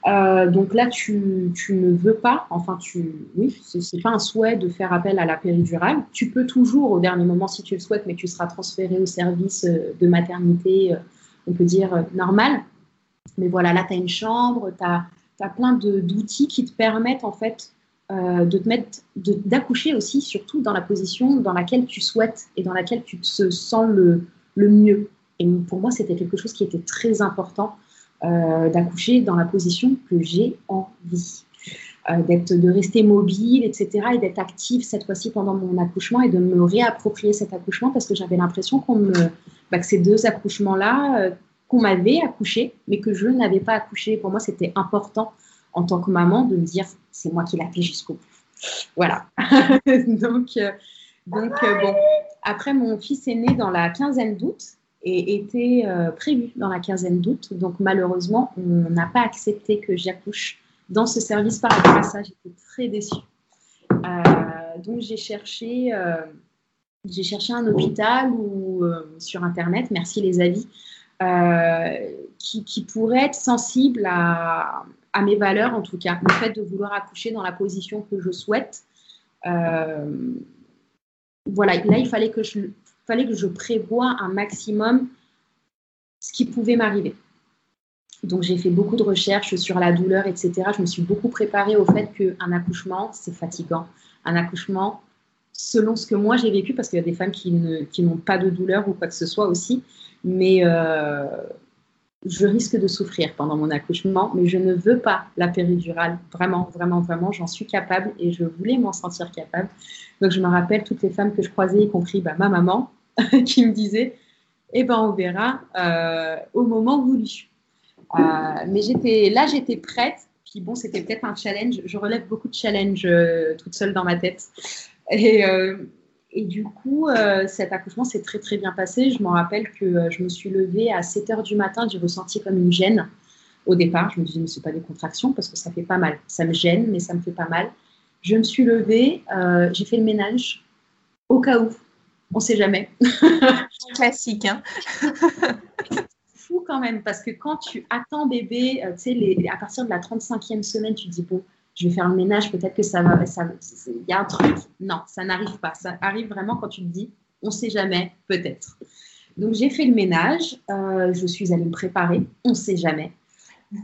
Euh, donc là, tu, tu, ne veux pas, enfin, tu, oui, c'est pas un souhait de faire appel à la péridurale. Tu peux toujours, au dernier moment, si tu le souhaites, mais tu seras transféré au service euh, de maternité, on peut dire, normal. Mais voilà, là, tu as une chambre, tu as, plein d'outils qui te permettent, en fait, euh, de mettre, d'accoucher aussi, surtout dans la position dans laquelle tu souhaites et dans laquelle tu te sens le, le mieux. Et pour moi, c'était quelque chose qui était très important euh, d'accoucher dans la position que j'ai envie. Euh, d'être, de rester mobile, etc. et d'être active cette fois-ci pendant mon accouchement et de me réapproprier cet accouchement parce que j'avais l'impression qu'on me, bah, que ces deux accouchements-là, qu'on m'avait accouché, mais que je n'avais pas accouché. Pour moi, c'était important en tant que maman de me dire c'est moi qui l'a fait jusqu'au bout. Voilà. donc, euh, donc euh, bon. Après, mon fils est né dans la quinzaine d'août était euh, prévu dans la quinzaine d'août. Donc, malheureusement, on n'a pas accepté que j'accouche dans ce service par rapport à ça. J'étais très déçue. donc, j'ai cherché, j'ai cherché un hôpital ou sur Internet, merci les avis, qui, pourrait être sensible à, mes valeurs en tout cas. Le fait de vouloir accoucher dans la position que je souhaite. Euh, voilà, là, il fallait que, je, fallait que je prévoie un maximum ce qui pouvait m'arriver. Donc, j'ai fait beaucoup de recherches sur la douleur, etc. Je me suis beaucoup préparée au fait qu'un accouchement, c'est fatigant. Un accouchement, selon ce que moi j'ai vécu, parce qu'il y a des femmes qui, n'ont pas de douleur ou quoi que ce soit aussi, mais euh, je risque de souffrir pendant mon accouchement, mais je ne veux pas la péridurale. Vraiment, vraiment, vraiment, j'en suis capable et je voulais m'en sentir capable. Donc, je me rappelle toutes les femmes que je croisais, y compris bah, ma maman, qui me disait Eh ben, on verra euh, au moment voulu. Euh, mais j'étais là, j'étais prête. Puis bon, c'était peut-être un challenge. Je relève beaucoup de challenges euh, toute seule dans ma tête. Et du coup, cet accouchement s'est très très bien passé. Je me rappelle que je me suis levée à 7 h du matin, j'ai ressenti comme une gêne au départ. Je me disais, mais ce pas des contractions parce que ça fait pas mal. Ça me gêne, mais ça me fait pas mal. Je me suis levée, j'ai fait le ménage au cas où. On ne sait jamais. Classique, hein Fou quand même, parce que quand tu attends bébé, tu sais, à partir de la 35e semaine, tu te dis, bon, je vais faire le ménage, peut-être que ça va. Il y a un truc. Non, ça n'arrive pas. Ça arrive vraiment quand tu te dis, on ne sait jamais, peut-être. Donc j'ai fait le ménage, euh, je suis allée me préparer, on ne sait jamais.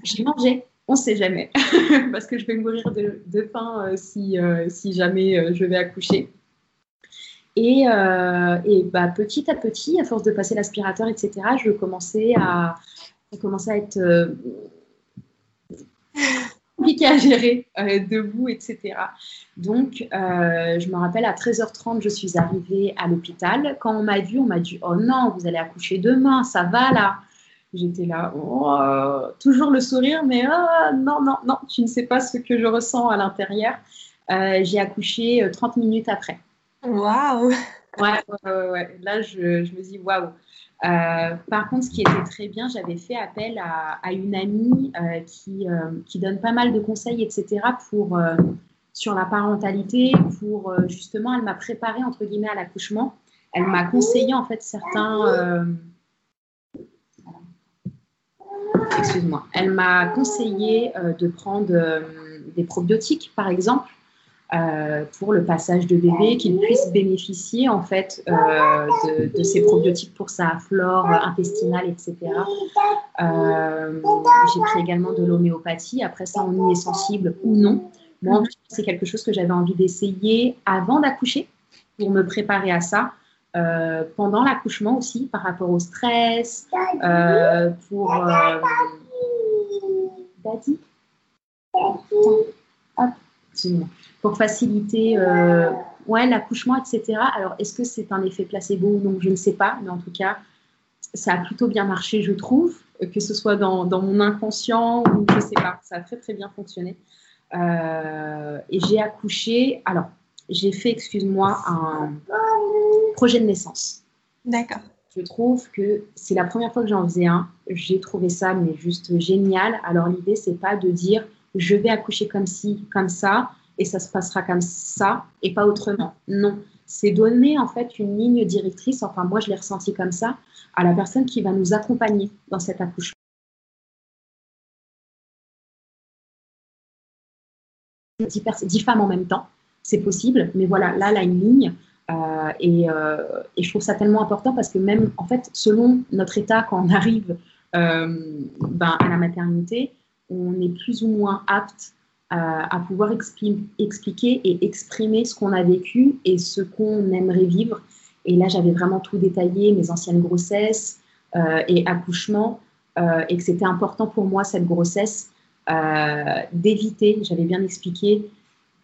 J'ai mangé, on ne sait jamais, parce que je vais mourir de, de faim euh, si, euh, si jamais je vais accoucher. Et, et bah, petit à petit, à force de passer l'aspirateur, etc., je commençais à, à commencer à être compliqué à gérer, debout, etc. Donc, je me rappelle, à 13h30, je suis arrivée à l'hôpital. Quand on m'a vu, on m'a dit Oh non, vous allez accoucher demain, ça va là? J'étais là, oh, toujours le sourire, mais oh, non, non, non, tu ne sais pas ce que je ressens à l'intérieur. Euh, j'ai accouché 30 euh, minutes après. Waouh ouais, Là, je, me dis waouh. Euh, par contre, ce qui était très bien, j'avais fait appel à, une amie qui, qui, donne pas mal de conseils, etc., pour, sur la parentalité. Pour justement, elle m'a préparé entre guillemets à l'accouchement. Elle m'a conseillé en fait certains excuse-moi, elle m'a conseillé euh, de prendre euh, des probiotiques, par exemple, euh, pour le passage de bébé, qu'il puisse bénéficier en fait de, ces probiotiques pour sa flore intestinale, etc. J'ai pris également de l'homéopathie. Après ça, on y est sensible ou non. Moi, c'est quelque chose que j'avais envie d'essayer avant d'accoucher pour me préparer à ça. Euh, pendant l'accouchement aussi par rapport au stress, euh, pour euh, pour faciliter ouais, l'accouchement, etc. Alors, est-ce que c'est un effet placebo ou non? Je ne sais pas, mais en tout cas, ça a plutôt bien marché, je trouve, que ce soit dans, dans mon inconscient ou je ne sais pas, ça a très très bien fonctionné. et j'ai accouché, alors j'ai fait, excuse-moi, un projet de naissance. D'accord. Je trouve que c'est la première fois que j'en faisais un. J'ai trouvé ça mais juste génial. Alors l'idée c'est pas de dire je vais accoucher comme ci, comme ça et ça se passera comme ça et pas autrement. Non, c'est donner en fait une ligne directrice. Enfin moi je l'ai ressenti comme ça à la personne qui va nous accompagner dans cet accouchement. Dix, femmes en même temps, c'est possible, mais voilà, là, là, une ligne. Euh, euh, et, je trouve ça tellement important parce que même, en fait, selon notre état, quand on arrive euh, ben, à la maternité, on est plus ou moins apte à pouvoir expliquer et exprimer ce qu'on a vécu et ce qu'on aimerait vivre. Et là, j'avais vraiment tout détaillé, mes anciennes grossesses et accouchements, et que c'était important pour moi, cette grossesse, d'éviter, j'avais bien expliqué,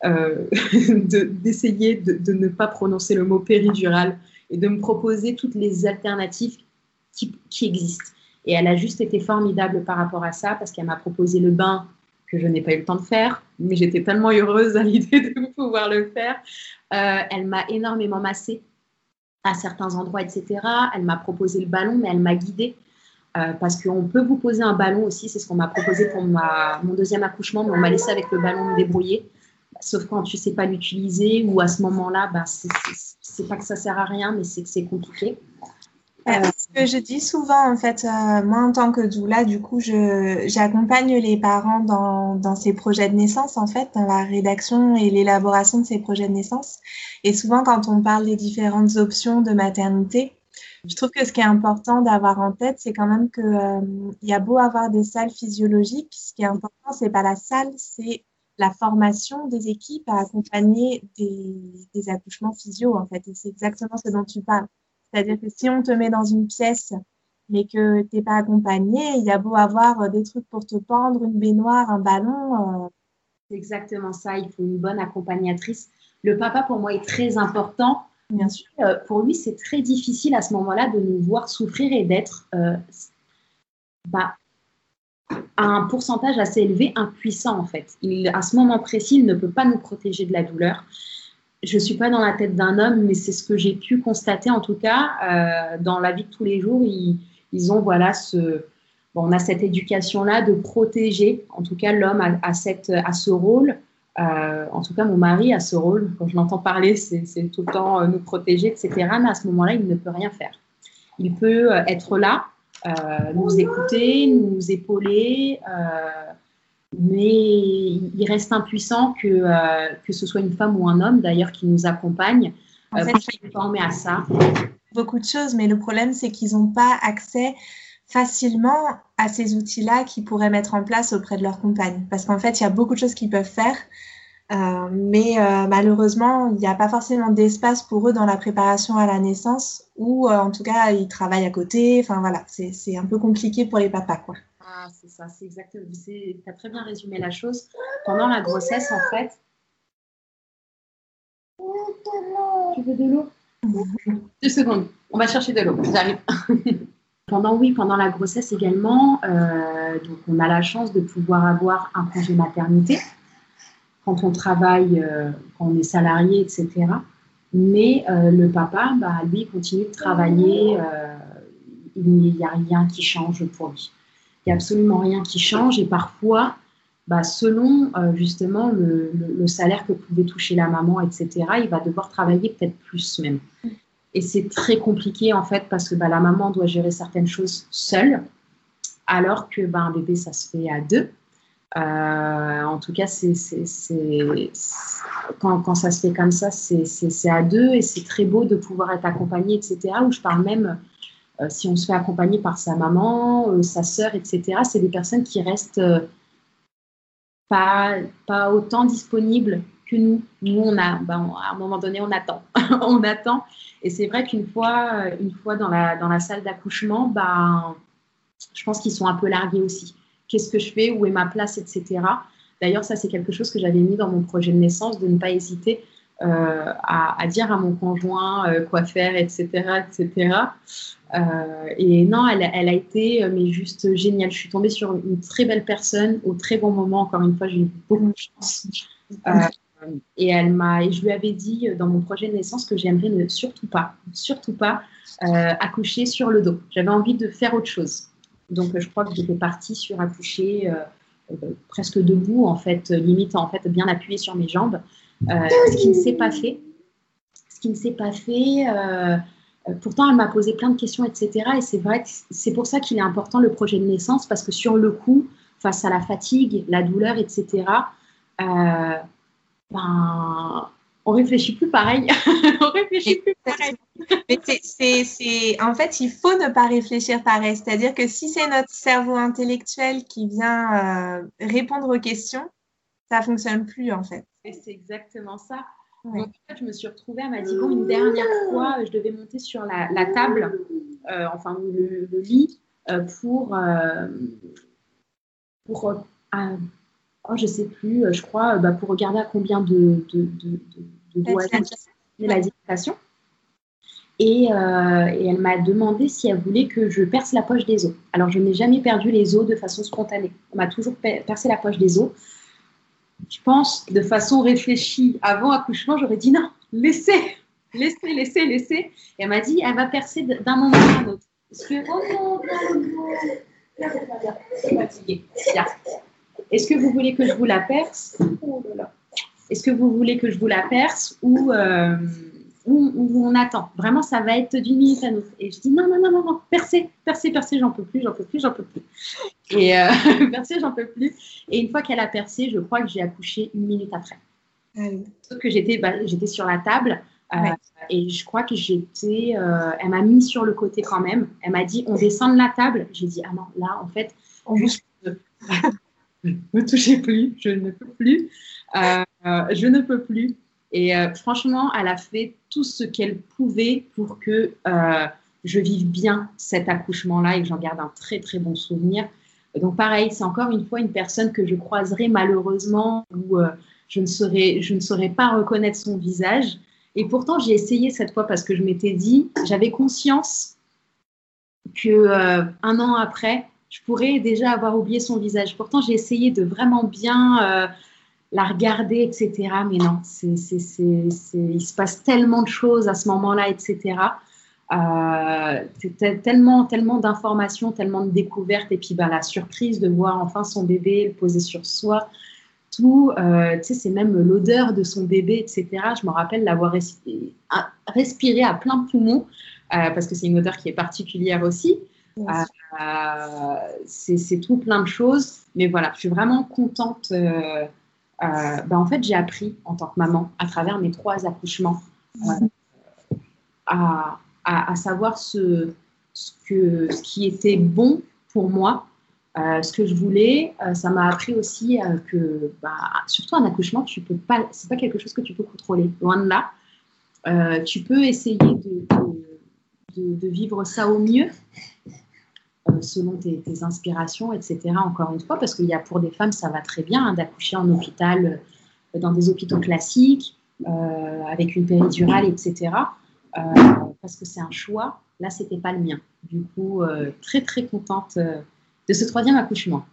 euh, d'essayer de, ne pas prononcer le mot péridural et de me proposer toutes les alternatives qui, existent. Et elle a juste été formidable par rapport à ça parce qu'elle m'a proposé le bain que je n'ai pas eu le temps de faire, mais j'étais tellement heureuse à l'idée de pouvoir le faire. Euh, elle m'a énormément massé à certains endroits, etc. Elle m'a proposé le ballon, mais elle m'a guidée. Euh, parce qu'on peut vous poser un ballon aussi, c'est ce qu'on m'a proposé pour mon deuxième accouchement, mais on m'a laissé avec le ballon me débrouiller sauf quand tu sais pas l'utiliser ou à ce moment-là, bah, c'est pas que ça sert à rien, mais c'est que c'est compliqué. Euh, ce que je dis souvent, en fait, euh, moi en tant que doula, du coup, j'accompagne les parents dans, dans ces projets de naissance, en fait, dans la rédaction et l'élaboration de ces projets de naissance. Et souvent, quand on parle des différentes options de maternité, je trouve que ce qui est important d'avoir en tête, c'est quand même qu'il euh, y a beau avoir des salles physiologiques, ce qui est important, c'est pas la salle, c'est la formation des équipes à accompagner des, accouchements physio, en fait. Et c'est exactement ce dont tu parles. C'est-à-dire que si on te met dans une pièce, mais que tu n'es pas accompagné, il y a beau avoir euh, des trucs pour te pendre, une baignoire, un ballon. Euh. C'est exactement ça. Il faut une bonne accompagnatrice. Le papa, pour moi, est très important. Bien sûr. Euh, pour lui, c'est très difficile à ce moment-là de nous voir souffrir et d'être bah, à un pourcentage assez élevé impuissant en fait. Il, à ce moment précis, il ne peut pas nous protéger de la douleur. Je ne suis pas dans la tête d'un homme, mais c'est ce que j'ai pu constater en tout cas euh, dans la vie de tous les jours. Ils, ont voilà ce, bon, on a cette éducation-là de protéger. En tout cas, l'homme a, a, cette, a ce rôle. Euh, en tout cas, mon mari a ce rôle. Quand je l'entends parler, c'est tout le temps euh, nous protéger, etc. Mais à ce moment-là, il ne peut rien faire. Il peut être là, nous écouter, nous épauler, euh, mais il reste impuissant que, euh, que ce soit une femme ou un homme d'ailleurs qui nous accompagne en fait, pour former à ça. Beaucoup de choses, mais le problème c'est qu'ils n'ont pas accès facilement à ces outils-là qu'ils pourraient mettre en place auprès de leur compagne. Parce qu'en fait, il y a beaucoup de choses qu'ils peuvent faire, euh, mais euh, malheureusement, il n'y a pas forcément d'espace pour eux dans la préparation à la naissance ou euh, en tout cas, ils travaillent à côté. Enfin voilà, c'est un peu compliqué pour les papas. Quoi. Ah, c'est ça, c'est exactement. Tu as très bien résumé la chose. Pendant la grossesse, en fait. Tu veux de l'eau? Deux secondes. On va chercher de l'eau. J'arrive. pendant, oui, pendant la grossesse également, euh, donc on a la chance de pouvoir avoir un congé maternité quand on travaille, euh, quand on est salarié, etc. Mais euh, le papa, bah, lui, continue de travailler. il n'y a rien qui change pour lui. N'y a absolument rien qui change. Et parfois, bah, selon justement le, salaire que pouvait toucher la maman, etc., il va devoir travailler peut-être plus même. Et c'est très compliqué en fait parce que bah, la maman doit gérer certaines choses seule, alors que bah, un bébé ça se fait à deux. Euh, en tout cas, c'est, quand, quand, ça se fait comme ça, c'est, à deux et c'est très beau de pouvoir être accompagné, etc. Ou je parle même euh, si on se fait accompagner par sa maman, euh, sa sœur, etc. C'est des personnes qui restent pas, pas autant disponibles que nous. Nous, on a, ben, à un moment donné, on attend. on attend. Et c'est vrai qu'une fois, une fois dans, la, dans la salle d'accouchement, ben, je pense qu'ils sont un peu largués aussi. Qu'est-ce que je fais? Où est ma place? Etc. D'ailleurs, ça, c'est quelque chose que j'avais mis dans mon projet de naissance, de ne pas hésiter euh, à, dire à mon conjoint euh, quoi faire, etc. etc. Euh, et non, elle, elle, a été mais juste géniale. Je suis tombée sur une très belle personne au très bon moment. Encore une fois, j'ai eu beaucoup de chance. Et elle m'a, je lui avais dit dans mon projet de naissance que j'aimerais ne surtout pas, surtout pas accoucher sur le dos. J'avais envie de faire autre chose. Donc je crois que j'étais partie sur accoucher presque debout en fait, limite en fait bien appuyée sur mes jambes, ce qui ne s'est pas fait. Ce qui ne s'est pas fait. pourtant, elle m'a posé plein de questions, etc. Et c'est vrai que c'est pour ça qu'il est important le projet de naissance parce que sur le coup, face à la fatigue, la douleur, etc. Euh, ben, on réfléchit plus pareil. on réfléchit plus pareil. Mais c'est, en fait, il faut ne pas réfléchir pareil. C'est-à-dire que si c'est notre cerveau intellectuel qui vient euh, répondre aux questions, ça fonctionne plus en fait. Et c'est exactement ça. Donc, en fait, je me suis retrouvée, elle m'a dit, bon, une dernière fois, je devais monter sur la, table, euh, enfin le, lit, euh, pour, pour oh, je sais plus, euh, je crois, euh, bah, pour regarder à combien de, de, de, de la dilatation. Et, euh, et, elle m'a demandé si elle voulait que je perce la poche des os. Alors, je n'ai jamais perdu les os de façon spontanée. On m'a toujours percé la poche des os. Je pense, de façon réfléchie, avant accouchement, j'aurais dit non, laissez, laissez, laissez, laissez. Et elle m'a dit, elle va percer d'un moment à un autre. Parce que, oh. Est-ce que vous voulez que je vous la perce? Est-ce que vous voulez que je vous la perce ou, euh, on attend Vraiment, ça va être d'une minute à l'autre. Et je dis non, non, non, non, non, percez, percez, percez, j'en peux plus, j'en peux plus, j'en peux plus. Et euh, percez, j'en peux plus. Et une fois qu'elle a percé, je crois que j'ai accouché une minute après. Ah Sauf que j'étais bah, j'étais sur la table. Euh, et je crois que j'étais. Euh, elle m'a mis sur le côté quand même. Elle m'a dit on descend de la table. J'ai dit ah non, là, en fait, juste ne me touchez plus, je ne peux plus, je ne peux plus. Et euh, franchement, elle a fait tout ce qu'elle pouvait pour que euh, je vive bien cet accouchement-là et que j'en garde un très très bon souvenir. Donc pareil, c'est encore une fois une personne que je croiserai malheureusement où je, ne saurais, je ne saurais pas reconnaître son visage. Et pourtant, j'ai essayé cette fois parce que je m'étais dit, j'avais conscience que un an après, je pourrais déjà avoir oublié son visage. Pourtant, j'ai essayé de vraiment bien euh, la regarder, etc. Mais non, c'est, c'est, c'est, il se passe tellement de choses à ce moment-là, etc. Euh, tellement, tellement d'informations, tellement de découvertes, et puis bah, la surprise de voir enfin son bébé le poser sur soi, tout, euh, tu sais, c'est même l'odeur de son bébé, etc. Je me rappelle l'avoir respiré, respiré à plein poumon, euh, parce que c'est une odeur qui est particulière aussi. Euh, c'est tout plein de choses. Mais voilà, je suis vraiment contente. Euh, euh, ben, en fait, j'ai appris en tant que maman, à travers mes trois accouchements, à, à, savoir ce, que, ce qui était bon pour moi, ce que je voulais. ça m'a appris aussi que, bah, surtout un accouchement, tu peux pas, c'est pas quelque chose que tu peux contrôler. Loin de là, tu peux essayer de, de, vivre ça au mieux, selon tes, inspirations, etc. Encore une fois, parce qu'il y a pour des femmes, ça va très bien hein, d'accoucher en hôpital, dans des hôpitaux classiques, avec une péridurale, etc. parce que c'est un choix. Là, c'était pas le mien. Du coup, très très contente de ce troisième accouchement.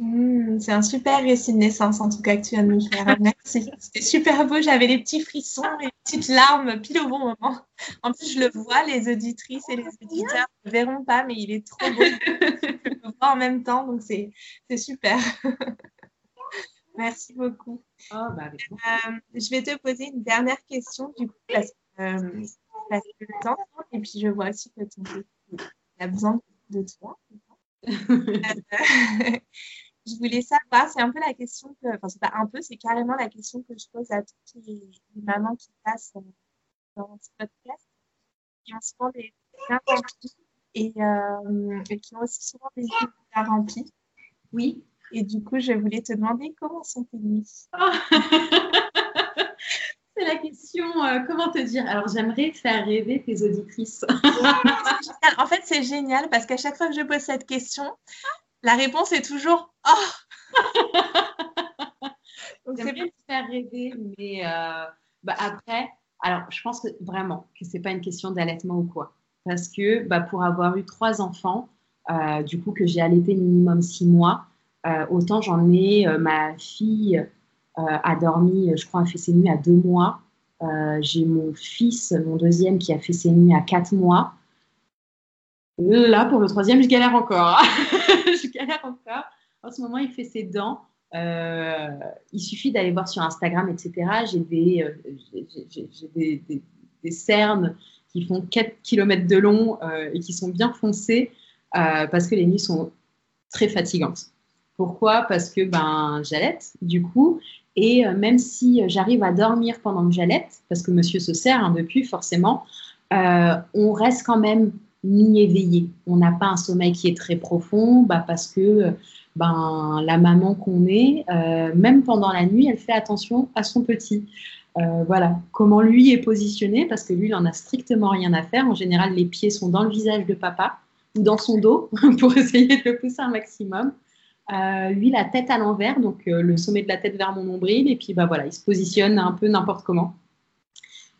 Mmh, c'est un super récit de naissance, en tout cas, que tu viens de nous faire. Merci. C'était super beau. J'avais les petits frissons, les petites larmes pile au bon moment. En plus, je le vois, les auditrices et les auditeurs ne verront pas, mais il est trop beau. je le vois en même temps, donc c'est super. Merci beaucoup. Oh, bah, euh, je vais te poser une dernière question, du coup, parce, euh, parce que le temps, et puis je vois aussi que ton a besoin de toi. je voulais savoir, c'est un peu la question que, enfin, c'est pas un peu, c'est carrément la question que je pose à toutes les, mamans qui passent euh, dans ce podcast, qui ont souvent des bien remplis euh, et, qui ont aussi souvent des nuits bien remplies. Oui. Et du coup, je voulais te demander comment sont tes nuits C'est la question, euh, comment te dire? Alors, j'aimerais faire rêver tes auditrices. en fait, c'est génial parce qu'à chaque fois que je pose cette question, la réponse est toujours Oh J'aimerais te faire rêver, mais euh, bah, après, alors je pense que vraiment que c'est pas une question d'allaitement ou quoi. Parce que bah, pour avoir eu trois enfants, euh, du coup que j'ai allaité minimum six mois, euh, autant j'en ai, ma fille a dormi, je crois, a fait ses nuits à deux mois. j'ai mon fils, mon deuxième, qui a fait ses nuits à quatre mois. Là, pour le troisième, je galère encore. je galère encore. En ce moment, il fait ses dents. Euh, il suffit d'aller voir sur Instagram, etc. J'ai des, euh, des, cernes qui font 4 km de long euh, et qui sont bien foncées parce que les nuits sont très fatigantes. Pourquoi? Parce que ben, j'allaite, du coup, et même si j'arrive à dormir pendant que j'allaite, parce que monsieur se sert hein, depuis, forcément, on reste quand même mi-éveillé. On n'a pas un sommeil qui est très profond bah, parce que ben, la maman qu'on est, euh, même pendant la nuit, elle fait attention à son petit. Euh, voilà, comment lui est positionné, parce que lui, il n'en a strictement rien à faire. En général, les pieds sont dans le visage de papa ou dans son dos pour essayer de le pousser un maximum. Euh, lui, la tête à l'envers, donc le sommet de la tête vers mon nombril, et puis bah, voilà, il se positionne un peu n'importe comment.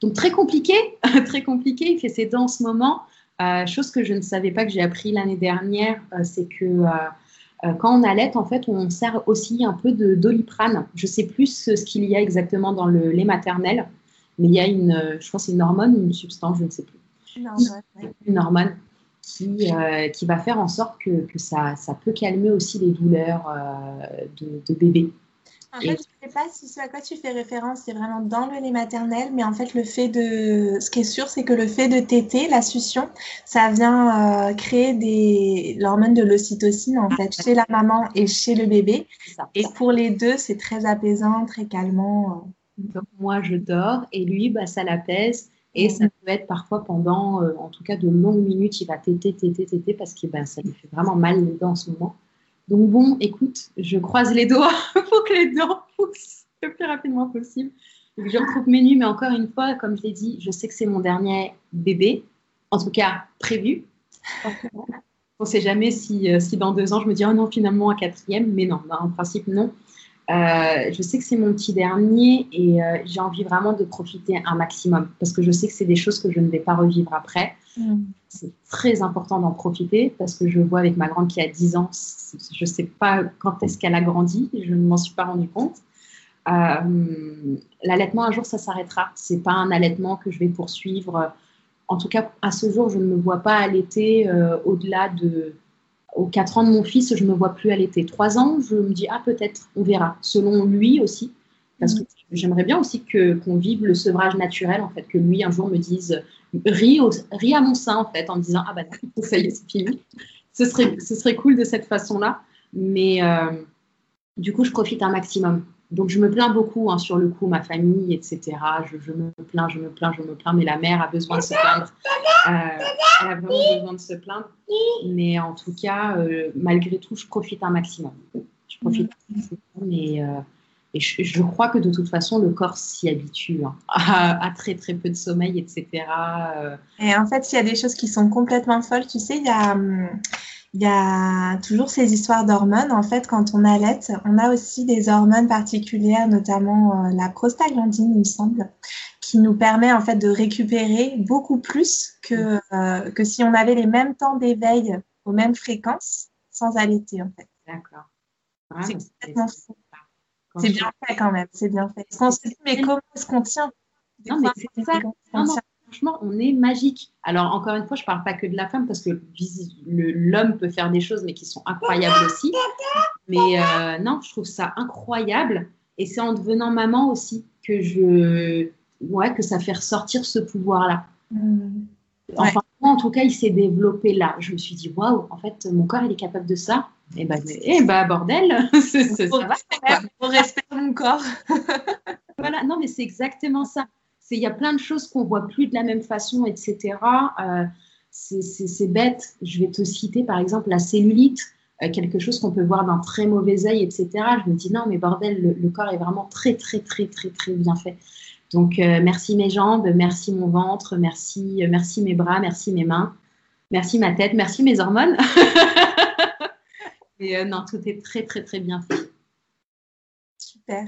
Donc très compliqué, très compliqué. Il fait ses dents en ce moment. Euh, chose que je ne savais pas que j'ai appris l'année dernière, euh, c'est que euh, quand on allait, en fait, on sert aussi un peu de doliprane. Je sais plus ce, qu'il y a exactement dans le lait maternel, mais il y a une, je pense, une hormone, une substance, je ne sais plus. Une hormone, une hormone qui, qui va faire en sorte que, que ça, ça, peut calmer aussi les douleurs de, de bébé. En fait, je ne sais pas si ce à quoi tu fais référence, c'est vraiment dans le lait maternel, mais en fait, le fait de. Ce qui est sûr, c'est que le fait de téter, la succion, ça vient euh, créer des... l'hormone de l'ocytocine, en fait, chez la maman et chez le bébé. Et pour les deux, c'est très apaisant, très calmant. Donc, moi, je dors et lui, bah, ça l'apaise. Et ça peut être parfois pendant, euh, en tout cas, de longues minutes, il va téter, téter, téter parce que ben, ça lui fait vraiment mal les dents en ce moment. Donc bon, écoute, je croise les doigts pour que les dents poussent le plus rapidement possible. je retrouve mes nuits, mais encore une fois, comme je l'ai dit, je sais que c'est mon dernier bébé, en tout cas prévu. On ne sait jamais si, euh, si, dans deux ans je me dis oh non finalement un quatrième, mais non, en principe non. Euh, je sais que c'est mon petit dernier et euh, j'ai envie vraiment de profiter un maximum parce que je sais que c'est des choses que je ne vais pas revivre après. Mm. C'est très important d'en profiter parce que je vois avec ma grande qui a 10 ans, je ne sais pas quand est-ce qu'elle a grandi, je ne m'en suis pas rendu compte. Euh, l'allaitement, un jour, ça s'arrêtera. C'est pas un allaitement que je vais poursuivre. En tout cas, à ce jour, je ne me vois pas allaiter au-delà de aux 4 ans de mon fils, je ne me vois plus allaiter. 3 ans, je me dis, ah, peut-être, on verra. Selon lui aussi, parce que mm. J'aimerais bien aussi que, qu'on vive le sevrage naturel, en fait, que lui, un jour, me dise, ris, à mon sein, en fait, en me disant, ah, bah, ça y est, c'est fini. Ce serait, ce serait cool de cette façon-là. Mais euh, du coup, je profite un maximum. Donc, je me plains beaucoup hein, sur le coup, ma famille, etc. Je, me plains, je me plains, je me plains, mais la mère a besoin de se plaindre. Euh, elle a besoin de se plaindre. Mais en tout cas, euh, malgré tout, je profite un maximum. Je profite un maximum, et je, crois que de toute façon, le corps s'y habitue hein, à, très très peu de sommeil, etc. Et en fait, il y a des choses qui sont complètement folles. Tu sais, il y a. Hum, il y a toujours ces histoires d'hormones. En fait, quand on allait, on a aussi des hormones particulières, notamment euh, la prostaglandine, il me semble, qui nous permet en fait de récupérer beaucoup plus que, euh, que si on avait les mêmes temps d'éveil aux mêmes fréquences sans allaiter en fait. D'accord. c'est complètement fou. C'est bien fait quand même, c'est bien fait. On se dit, mais comment est-ce qu'on tient? Non, mais c'est ça franchement, on est magique. Alors, encore une fois, je ne parle pas que de la femme parce que l'homme peut faire des choses, mais qui sont incroyables aussi. Mais euh, non, je trouve ça incroyable. Et c'est en devenant maman aussi que je, ouais, que ça fait ressortir ce pouvoir-là. Mmh. Enfin, en tout cas, il s'est développé là. Je me suis dit, waouh, en fait, mon corps, il est capable de ça. Et eh bah, eh bordel, c'est ça va. On respecte mon corps. voilà, non, mais c'est exactement ça il y a plein de choses qu'on voit plus de la même façon, etc. Euh, c'est bête. Je vais te citer par exemple la cellulite, euh, quelque chose qu'on peut voir d'un très mauvais œil, etc. Je me dis non, mais bordel, le, corps est vraiment très, très, très, très, très bien fait. Donc euh, merci mes jambes, merci mon ventre, merci, merci mes bras, merci mes mains, merci ma tête, merci mes hormones. Et non, tout est très, très, très bien fait. Super.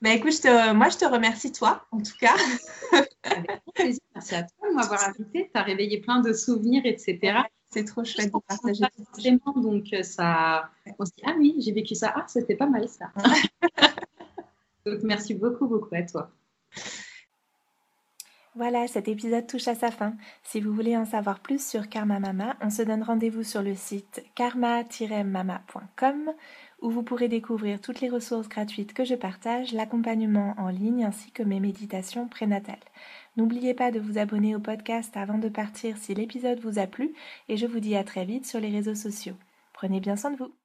Bah, écoute, moi, je te remercie, toi, en tout cas. Avec plaisir. Merci à toi de m'avoir invité. Tu as réveillé plein de souvenirs, etc. C'est trop chouette de partager. Vraiment, donc, euh, ça... on se dit, ah oui, j'ai vécu ça. Ah, c'était pas mal, ça. donc, merci beaucoup, beaucoup à toi. Voilà, cet épisode touche à sa fin. Si vous voulez en savoir plus sur Karma Mama, on se donne rendez-vous sur le site karma-mama.com où vous pourrez découvrir toutes les ressources gratuites que je partage, l'accompagnement en ligne ainsi que mes méditations prénatales. N'oubliez pas de vous abonner au podcast avant de partir si l'épisode vous a plu et je vous dis à très vite sur les réseaux sociaux. Prenez bien soin de vous.